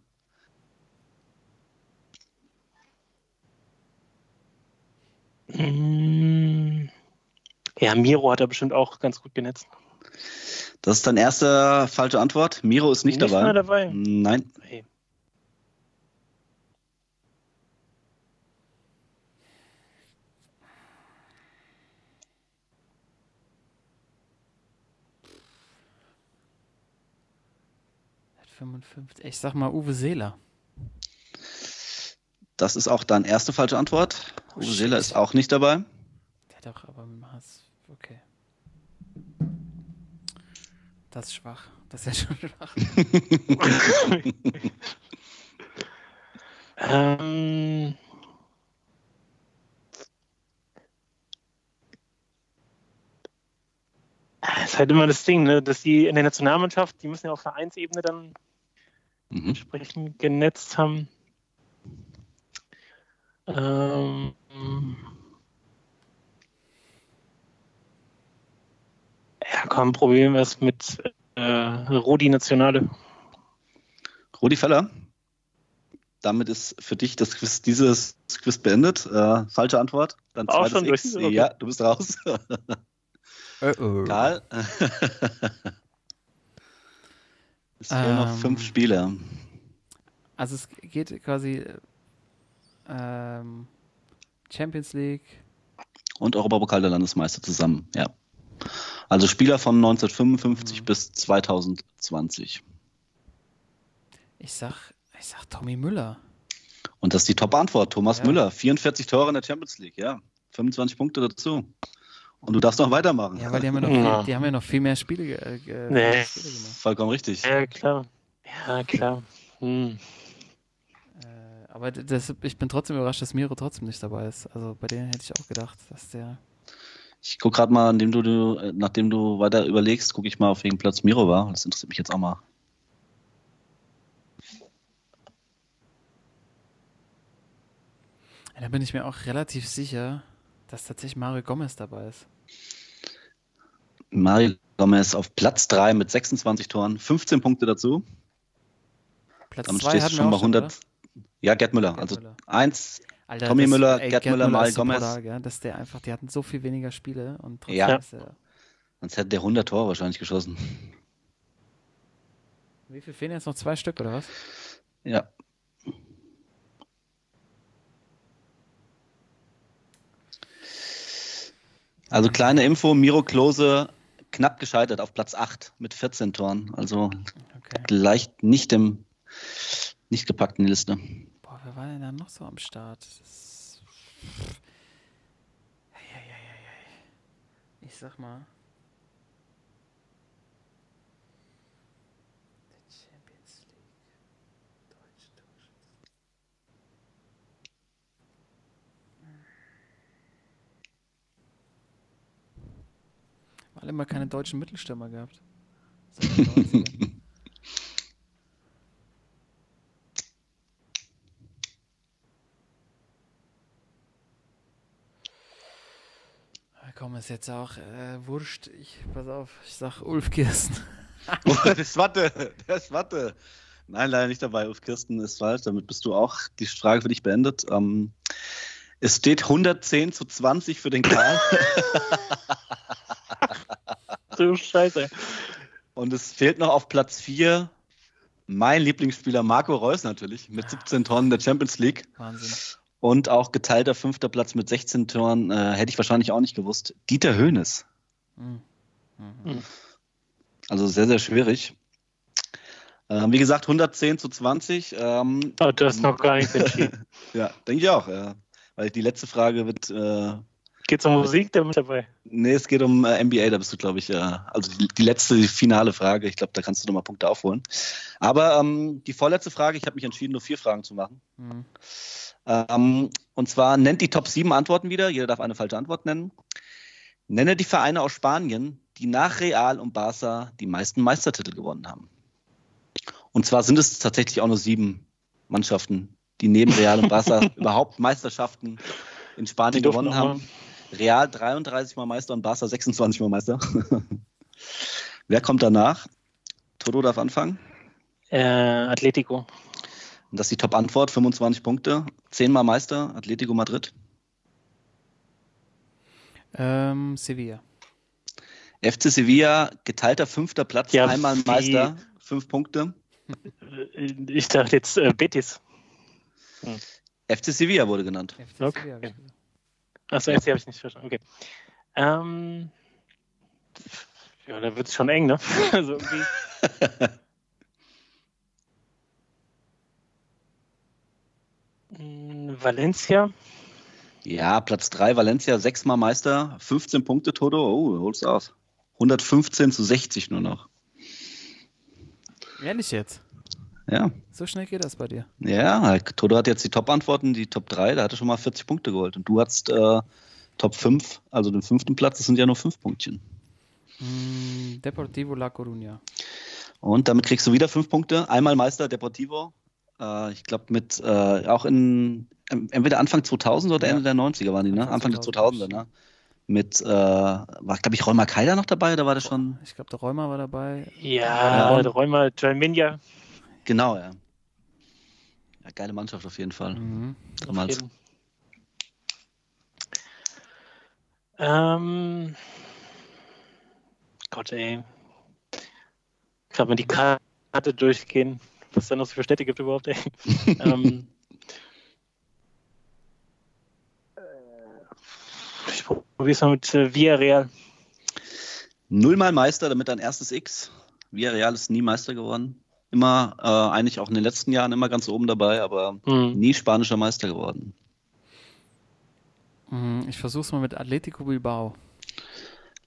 Mm, Ja, Miro hat er bestimmt auch ganz gut genetzt. Das ist deine erste falsche Antwort. Miro ist nicht, Nicht dabei. mehr dabei? Nein. Hey. Hat 55. Ich sag mal Uwe Seeler. Das ist auch deine erste falsche Antwort. Oh, Uwe. Seeler ist auch nicht dabei. Der hat auch aber Das ist schwach. Das ist ja schon schwach. Ähm, das ist halt immer das Ding, ne? dass die in der Nationalmannschaft, die müssen ja auf Vereinsebene dann Mhm. entsprechend genetzt haben. Ähm, ja, komm, probieren wir es mit äh, Rudi Nationale. Rudi Feller. Damit ist für dich das Quiz, dieses Quiz beendet. Äh, falsche Antwort. Dann Auch zweites schon X. durch? Okay. Ja, du bist raus. Oh. Karl. es fehlen noch Ähm. fünf Spieler. Also es geht quasi ähm, Champions League. Und Europapokal der Landesmeister zusammen. Ja. Also Spieler von 1955 Mhm. bis 2020. Ich sag, ich sag Tommy Müller. Und das ist die Top-Antwort. Thomas Ja. Müller. 44 Tore in der Champions League. Ja. 25 Punkte dazu. Und du darfst noch weitermachen. Ja, weil die haben ja noch, Ja. viel, die haben ja noch viel mehr Spiele, äh, Nee. Spiele gemacht. Vollkommen richtig. Ja, klar. Ja, klar. Hm. Äh, aber das, ich bin trotzdem überrascht, dass Miro trotzdem nicht dabei ist. Also bei denen hätte ich auch gedacht, dass der. Ich gucke gerade mal, indem du, du, äh, nachdem du weiter überlegst, gucke ich mal, auf welchem Platz Miro war. Das interessiert mich jetzt auch mal. Da bin ich mir auch relativ sicher, dass tatsächlich Mario Gomez dabei ist. Mario Gomez auf Platz 3 mit 26 Toren, 15 Punkte dazu. Platz Damit 2 stehst du schon bei schon, 100. Ja, Gerd Müller. Gerd also Müller. 1, Alter, Tommy das- Müller, ey, Gerd Müller, ist Mario so Gomez. gell, dass der einfach, die hatten so viel weniger Spiele und trotzdem Ja. ist er. sonst hätte der 100 Tore wahrscheinlich geschossen. Wie viel fehlen jetzt noch? Zwei Stück oder was? Ja. Also kleine Info, Miro Klose knapp gescheitert auf Platz 8 mit 14 Toren. Also Okay. leicht nicht im nicht gepackt in die Liste. Wer war denn da noch so am Start? Das Ich sag mal. Champions League. Deutsch, Deutsch. Weil immer keine deutschen Mittelstürmer gehabt. ist jetzt auch äh, wurscht. Ich, pass auf, ich sag Ulf Kirsten. Oh, das ist Watte, das ist Watte. Nein, leider nicht dabei. Ulf Kirsten ist falsch. Damit bist du auch die Frage für dich beendet. Ähm, es steht 110 zu 20 für den Karl. Du Scheiße. Und es fehlt noch auf Platz 4 mein Lieblingsspieler Marco Reus natürlich mit 17 Toren der Champions League Wahnsinn. Und auch geteilter fünfter Platz mit 16 Toren. Äh, hätte ich wahrscheinlich auch nicht gewusst. Dieter Höhnes. Mhm. Mhm. Also sehr, sehr schwierig. Ähm, wie gesagt, 110 zu 20. Ähm, Oh, du hast noch gar nichts entschieden. ja, denke ich auch. Ja. Weil die letzte Frage wird. Äh, Geht's um Musik da mit dabei? nee, es geht um äh, NBA, da bist du, glaube ich, äh, also die, die letzte, die finale Frage. Ich glaube, da kannst du nochmal Punkte aufholen. Aber ähm, die vorletzte Frage, ich habe mich entschieden, nur vier Fragen zu machen. Mhm. Ähm, und zwar nennt die Top 7 Antworten wieder. Jeder darf eine falsche Antwort nennen. Nenne die Vereine aus Spanien, die nach Real und Barca die meisten Meistertitel gewonnen haben. Und zwar sind es tatsächlich auch nur sieben Mannschaften, die neben Real und Barca überhaupt Meisterschaften in Spanien gewonnen haben. Real 33 Mal Meister und Barca 26 Mal Meister. Wer kommt danach? Toto darf anfangen. Äh, Atletico. Und das ist die Top-Antwort, 25 Punkte. Zehnmal Meister, Atletico Madrid. Ähm, Sevilla. FC Sevilla, geteilter fünfter Platz, Ja, einmal Meister, fünf Punkte. Ich dachte jetzt äh, Betis. FC Sevilla wurde genannt. FC Okay. Sevilla. Achso, jetzt habe ich nicht verstanden. Okay. Ähm, ja, da wird es schon eng, ne? Also irgendwie. Valencia. Ja, Platz drei, Valencia, sechsmal Meister, 15 Punkte, Toto. Oh, du holst aus. 115 zu 60 nur noch. Ehrlich jetzt? Ja, So schnell geht das bei dir? ja, Toto hat jetzt die Top-Antworten, die Top 3, da hat er schon mal 40 Punkte geholt. Und du hast äh, Top 5, also den fünften Platz, das sind ja nur fünf Punktchen. Mm, Deportivo La Coruña. Und damit kriegst du wieder fünf Punkte. Einmal Meister Deportivo. Äh, ich glaube, mit äh, auch in ähm, entweder Anfang 2000 oder Ja. Ende der 90er waren die, ne? Anfang Anfang der 2000, 2000er, ne? Mit, äh, war, glaube ich, Räumer Keiler noch dabei oder war das schon? Ich glaube, der Räumer war dabei. Ja, Ja. der Räumer, Joel Minja. Genau, ja. ja. Geile Mannschaft auf jeden Fall. Mhm. Damals. Auf jeden. Ähm, Gott, ey. Gerade mal die Karte durchgehen, was da noch so für Städte gibt überhaupt, ey. ähm, äh, ich probiere es mal mit äh, Villarreal. Nullmal Meister, damit dein erstes X. Villarreal ist nie Meister geworden. Immer, äh, eigentlich auch in den letzten Jahren immer ganz oben dabei, aber Hm. nie spanischer Meister geworden. Mhm, Ich versuche es mal mit Atletico Bilbao.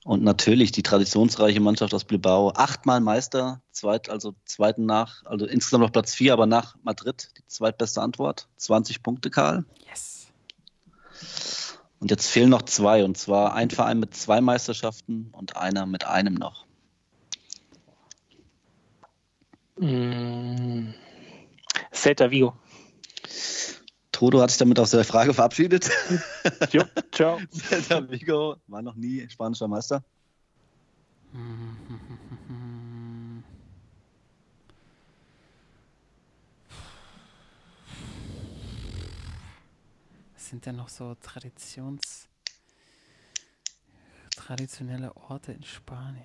Und natürlich die traditionsreiche Mannschaft aus Bilbao. Achtmal Meister, zweit, also zweiten nach, also insgesamt auf Platz vier, aber nach Madrid die zweitbeste Antwort. 20 Punkte, Karl. Yes. Und jetzt fehlen noch zwei, und zwar ein Verein mit zwei Meisterschaften und einer mit einem noch. Mm. Celta Vigo. Toto hat sich damit aus der Frage verabschiedet. Jo, ciao. Celta Vigo war noch nie spanischer Meister. Was sind denn noch so Traditions traditionelle Orte in Spanien?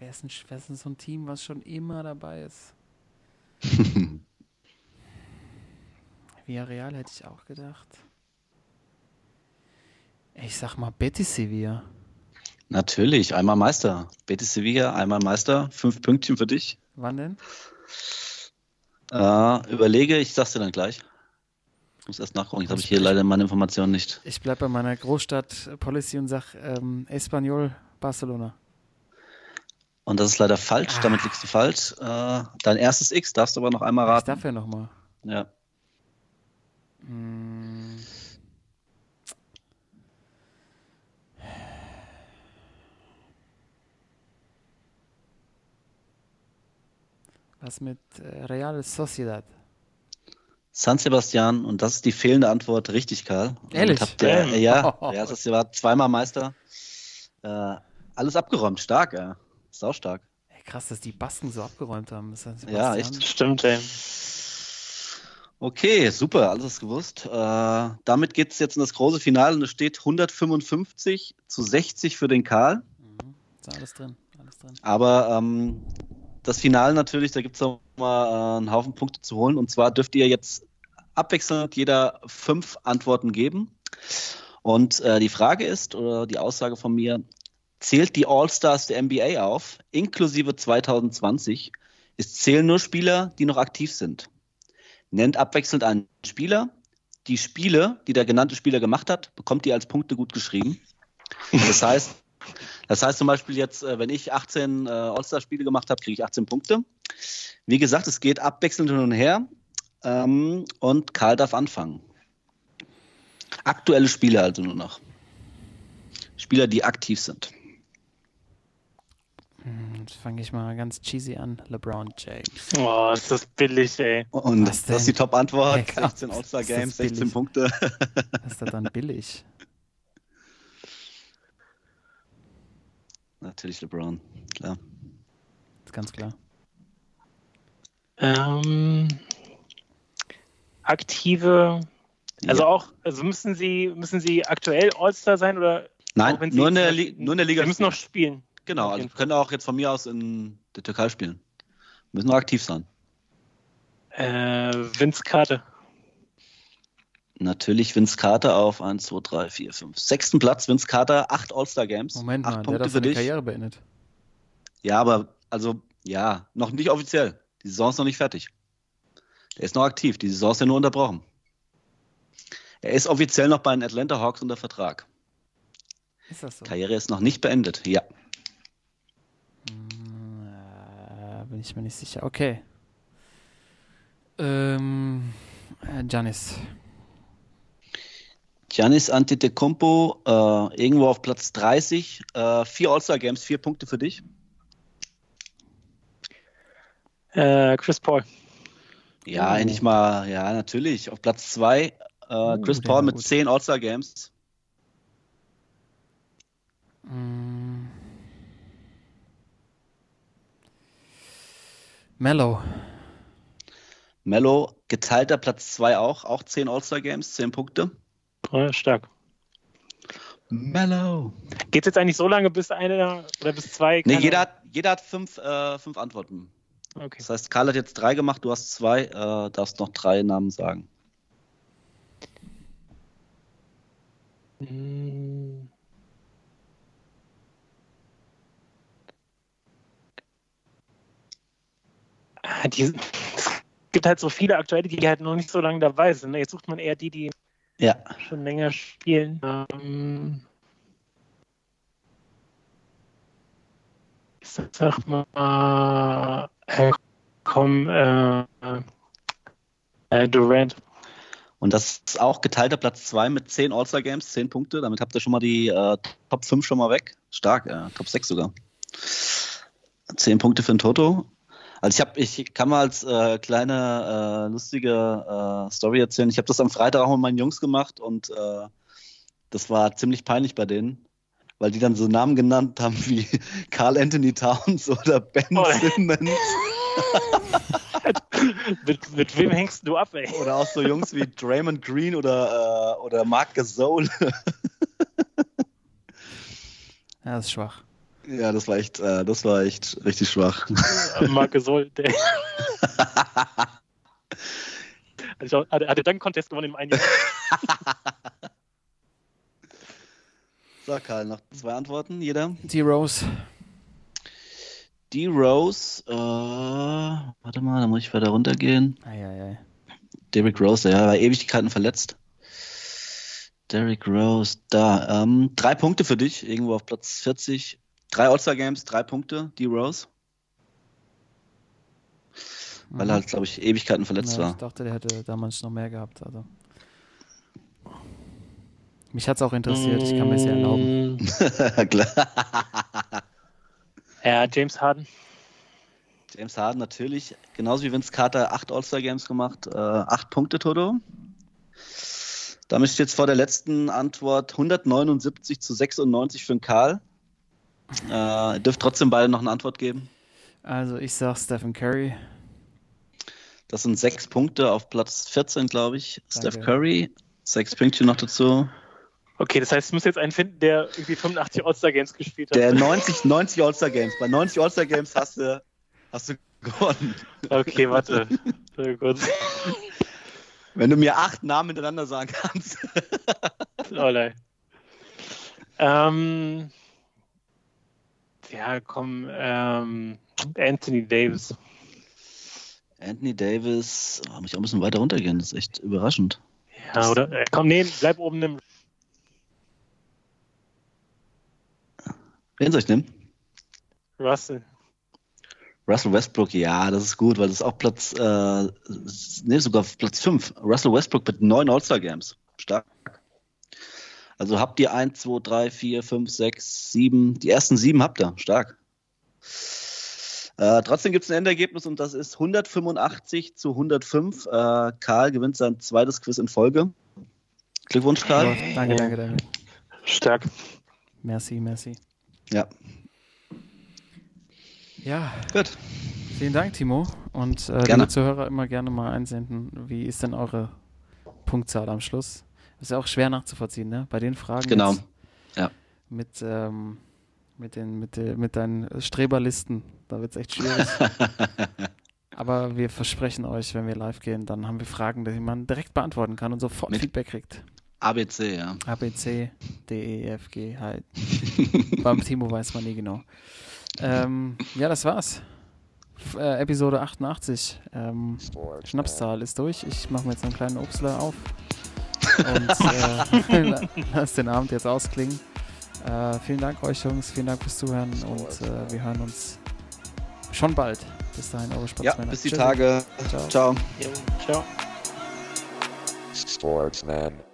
Wer ist, ein, wer ist denn so ein Team, was schon immer dabei ist? Villarreal hätte ich auch gedacht. Ich sag mal Betis Sevilla. Natürlich, einmal Meister. Betis Sevilla, einmal Meister. Fünf Pünktchen für dich. Wann denn? Äh, überlege, ich sag's dir dann gleich. Ich muss erst nachgucken, jetzt habe ich hier leider meine Informationen nicht. Ich bleibe bei meiner Großstadt-Policy und sag ähm, Espanyol Barcelona. Und das ist leider falsch, ah. damit liegst du falsch. Äh, dein erstes X darfst du aber noch einmal raten. Ich darf ja nochmal. Ja. Hm. Was mit äh, Real Sociedad? San Sebastian und das ist die fehlende Antwort richtig, Karl. Ehrlich? Habt ihr, äh, ja, das war zweimal Meister. Äh, alles abgeräumt, stark. Ja. Sau stark. Ey, krass, dass die Basken so abgeräumt haben. Ja, echt. Stimmt, ey. Okay, super, alles gewusst. Äh, damit geht es jetzt in das große Finale und es steht 155 zu 60 für den Karl. Mhm. Ist alles drin, alles drin. Aber ähm, das Finale natürlich, da gibt es noch mal äh, einen Haufen Punkte zu holen. Und zwar dürft ihr jetzt abwechselnd jeder fünf Antworten geben. Und äh, die Frage ist, oder die Aussage von mir, zählt die All-Stars der NBA auf, inklusive 2020, es zählen nur Spieler, die noch aktiv sind. Nennt abwechselnd einen Spieler. Die Spiele, die der genannte Spieler gemacht hat, bekommt ihr als Punkte gut geschrieben. Das heißt, das heißt zum Beispiel jetzt, äh, wenn ich 18 äh, All-Star-Spiele gemacht habe, kriege ich 18 Punkte. Wie gesagt, es geht abwechselnd hin und her. Ähm, und Karl darf anfangen. Aktuelle Spieler also nur noch. Spieler, die aktiv sind. Jetzt fange ich mal ganz cheesy an. LeBron James. Oh, ist das billig, ey. Und Was das ist die? Top-Antwort. Hey, komm, 16 ist All-Star-Games, das billig. 16 Punkte. Das ist doch dann billig. Natürlich LeBron, klar. Ist ganz klar. Ähm, aktive, also Ja. auch, also müssen sie, müssen sie aktuell All-Star sein oder Nein, nur in, der nur in der Liga. sie müssen noch spielen? Genau, also können auch jetzt von mir aus in der Türkei spielen. Müssen noch aktiv sein. Äh, Vince Carter. Natürlich Vince Carter auf 1, 2, 3, 4, 5. Sechsten Platz, Vince Carter, acht All-Star-Games. Moment acht mal, der Punkte hat doch für seine dich. Karriere beendet. Ja, aber also, ja, noch nicht offiziell. Die Saison ist noch nicht fertig. Der ist noch aktiv. Die Saison ist ja nur unterbrochen. Er ist offiziell noch bei den Atlanta Hawks unter Vertrag. Ist das so? Karriere ist noch nicht beendet. Ja. Hm, äh, bin ich mir nicht sicher. Okay. Ähm, äh, Giannis. Giannis Antetokounmpo, äh, irgendwo auf Platz 30. Äh, vier All-Star-Games, vier Punkte für dich. Äh, Chris Paul. Ja, Oh. endlich mal, ja, natürlich. Auf Platz 2 äh, Oh, Chris Paul mit gut. 10 All-Star-Games. Mm. Mellow. Mello, geteilter Platz 2 auch, auch 10 All-Star-Games, 10 Punkte. Ja, stark. Mello. Geht es jetzt eigentlich so lange, bis einer oder bis zwei? Nee, jeder hat, jeder hat fünf, äh, fünf Antworten. Okay. Das heißt, Karl hat jetzt drei gemacht, du hast zwei, äh, darfst noch drei Namen sagen. Hm. die, es gibt halt so viele aktuelle, die halt noch nicht so lange dabei sind. ne? Jetzt sucht man eher die, die Ja. schon länger spielen. Ähm, ich sag mal, äh, komm, äh, äh, Durant. Und das ist auch geteilter Platz 2 mit 10 All-Star-Games, 10 Punkte. Damit habt ihr schon mal die äh, Top 5 schon mal weg. Stark, äh, Top 6 sogar. 10 Punkte für den Toto. Also ich habe, ich kann mal als äh, kleine äh, lustige äh, Story erzählen. Ich habe das am Freitag auch mit meinen Jungs gemacht und äh, das war ziemlich peinlich bei denen, weil die dann so Namen genannt haben wie Carl Anthony Towns oder Ben Oh. Simmons mit, mit wem hängst du ab, ey? oder auch so Jungs wie Draymond Green oder, äh, oder Mark Gasol. Ja, das ist schwach. Ja, das war echt, äh, das war echt richtig schwach. Marke Sol, der. Also, hat er hat er dann Contest gewonnen im einen Jahr? So, Karl, noch zwei Antworten, jeder. Die Rose. Die Rose, äh, warte mal, da muss ich weiter runtergehen. Derrick Rose, der war Ewigkeiten verletzt. Derrick Rose, da. Ähm, drei Punkte für dich, irgendwo auf Platz 40. Drei All-Star-Games, drei Punkte, die Rose. Weil er halt, glaube ich, Ewigkeiten verletzt Mhm. ja, war. Ich dachte, der hätte damals noch mehr gehabt. Also. Mich hat es auch interessiert. Ich kann mir es ja erlauben. Klar. Ja, James Harden. James Harden natürlich, genauso wie Vince Carter, acht All-Star-Games gemacht, äh, acht Punkte, Toto. Damit steht jetzt vor der letzten Antwort 179 zu 96 für den Karl. Äh, ihr dürft trotzdem beide noch eine Antwort geben. Also ich sag Stephen Curry. Das sind sechs Punkte auf Platz 14, glaube ich. Danke. Steph Curry, sechs Pünktchen noch dazu. Okay, das heißt, ich muss jetzt einen finden, der irgendwie 85 All-Star-Games gespielt hat. Der 90, 90 All-Star Games. Bei 90 All-Star Games hast du, hast du gewonnen. Okay, warte. Sehr gut. Wenn du mir acht Namen hintereinander sagen kannst. Oh nein. Ähm, ja, komm, ähm, Anthony Davis. Anthony Davis, oh, muss ich auch ein bisschen weiter runtergehen, das ist echt überraschend. Ja, oder? Äh, komm, nee, bleib oben im. Wen soll ich nehmen? Russell. Russell Westbrook, ja, das ist gut, weil das ist auch Platz, äh, nee, sogar Platz 5. Russell Westbrook mit neun All-Star Games. Stark. Also habt ihr 1, 2, 3, 4, 5, 6, 7, die ersten sieben habt ihr. Stark. Äh, trotzdem gibt es ein Endergebnis und das ist 185 zu 105. Äh, Karl gewinnt sein zweites Quiz in Folge. Glückwunsch, Karl. Läuft. Danke, danke, danke. Stark. Merci, merci. Ja, Ja, gut. vielen Dank, Timo. Und äh, Gerne. liebe Zuhörer, immer gerne mal einsenden. Wie ist denn eure Punktzahl am Schluss? Ist ja auch schwer nachzuvollziehen, ne? Bei den Fragen Genau. Ja. mit, ähm, mit, den, mit, den, mit deinen Streberlisten. Da wird es echt schwierig. Aber wir versprechen euch, wenn wir live gehen, dann haben wir Fragen, die man direkt beantworten kann und sofort Mit- Feedback kriegt. ABC, ja. A, B, C, D, E, F, G, halt. Beim Timo weiß man nie genau. Ähm, ja, das war's. F äh, Episode 88. Ähm, Schnapszahl ist durch. Ich mache mir jetzt einen kleinen Obstler auf und äh, lass den Abend jetzt ausklingen. Äh, vielen Dank euch Jungs, vielen Dank fürs Zuhören und äh, wir hören uns schon bald. Bis dahin, eure Ja, Sportsmänner. bis die Tschüssi. Tage. Ciao. Ciao. Ciao. Sportsman.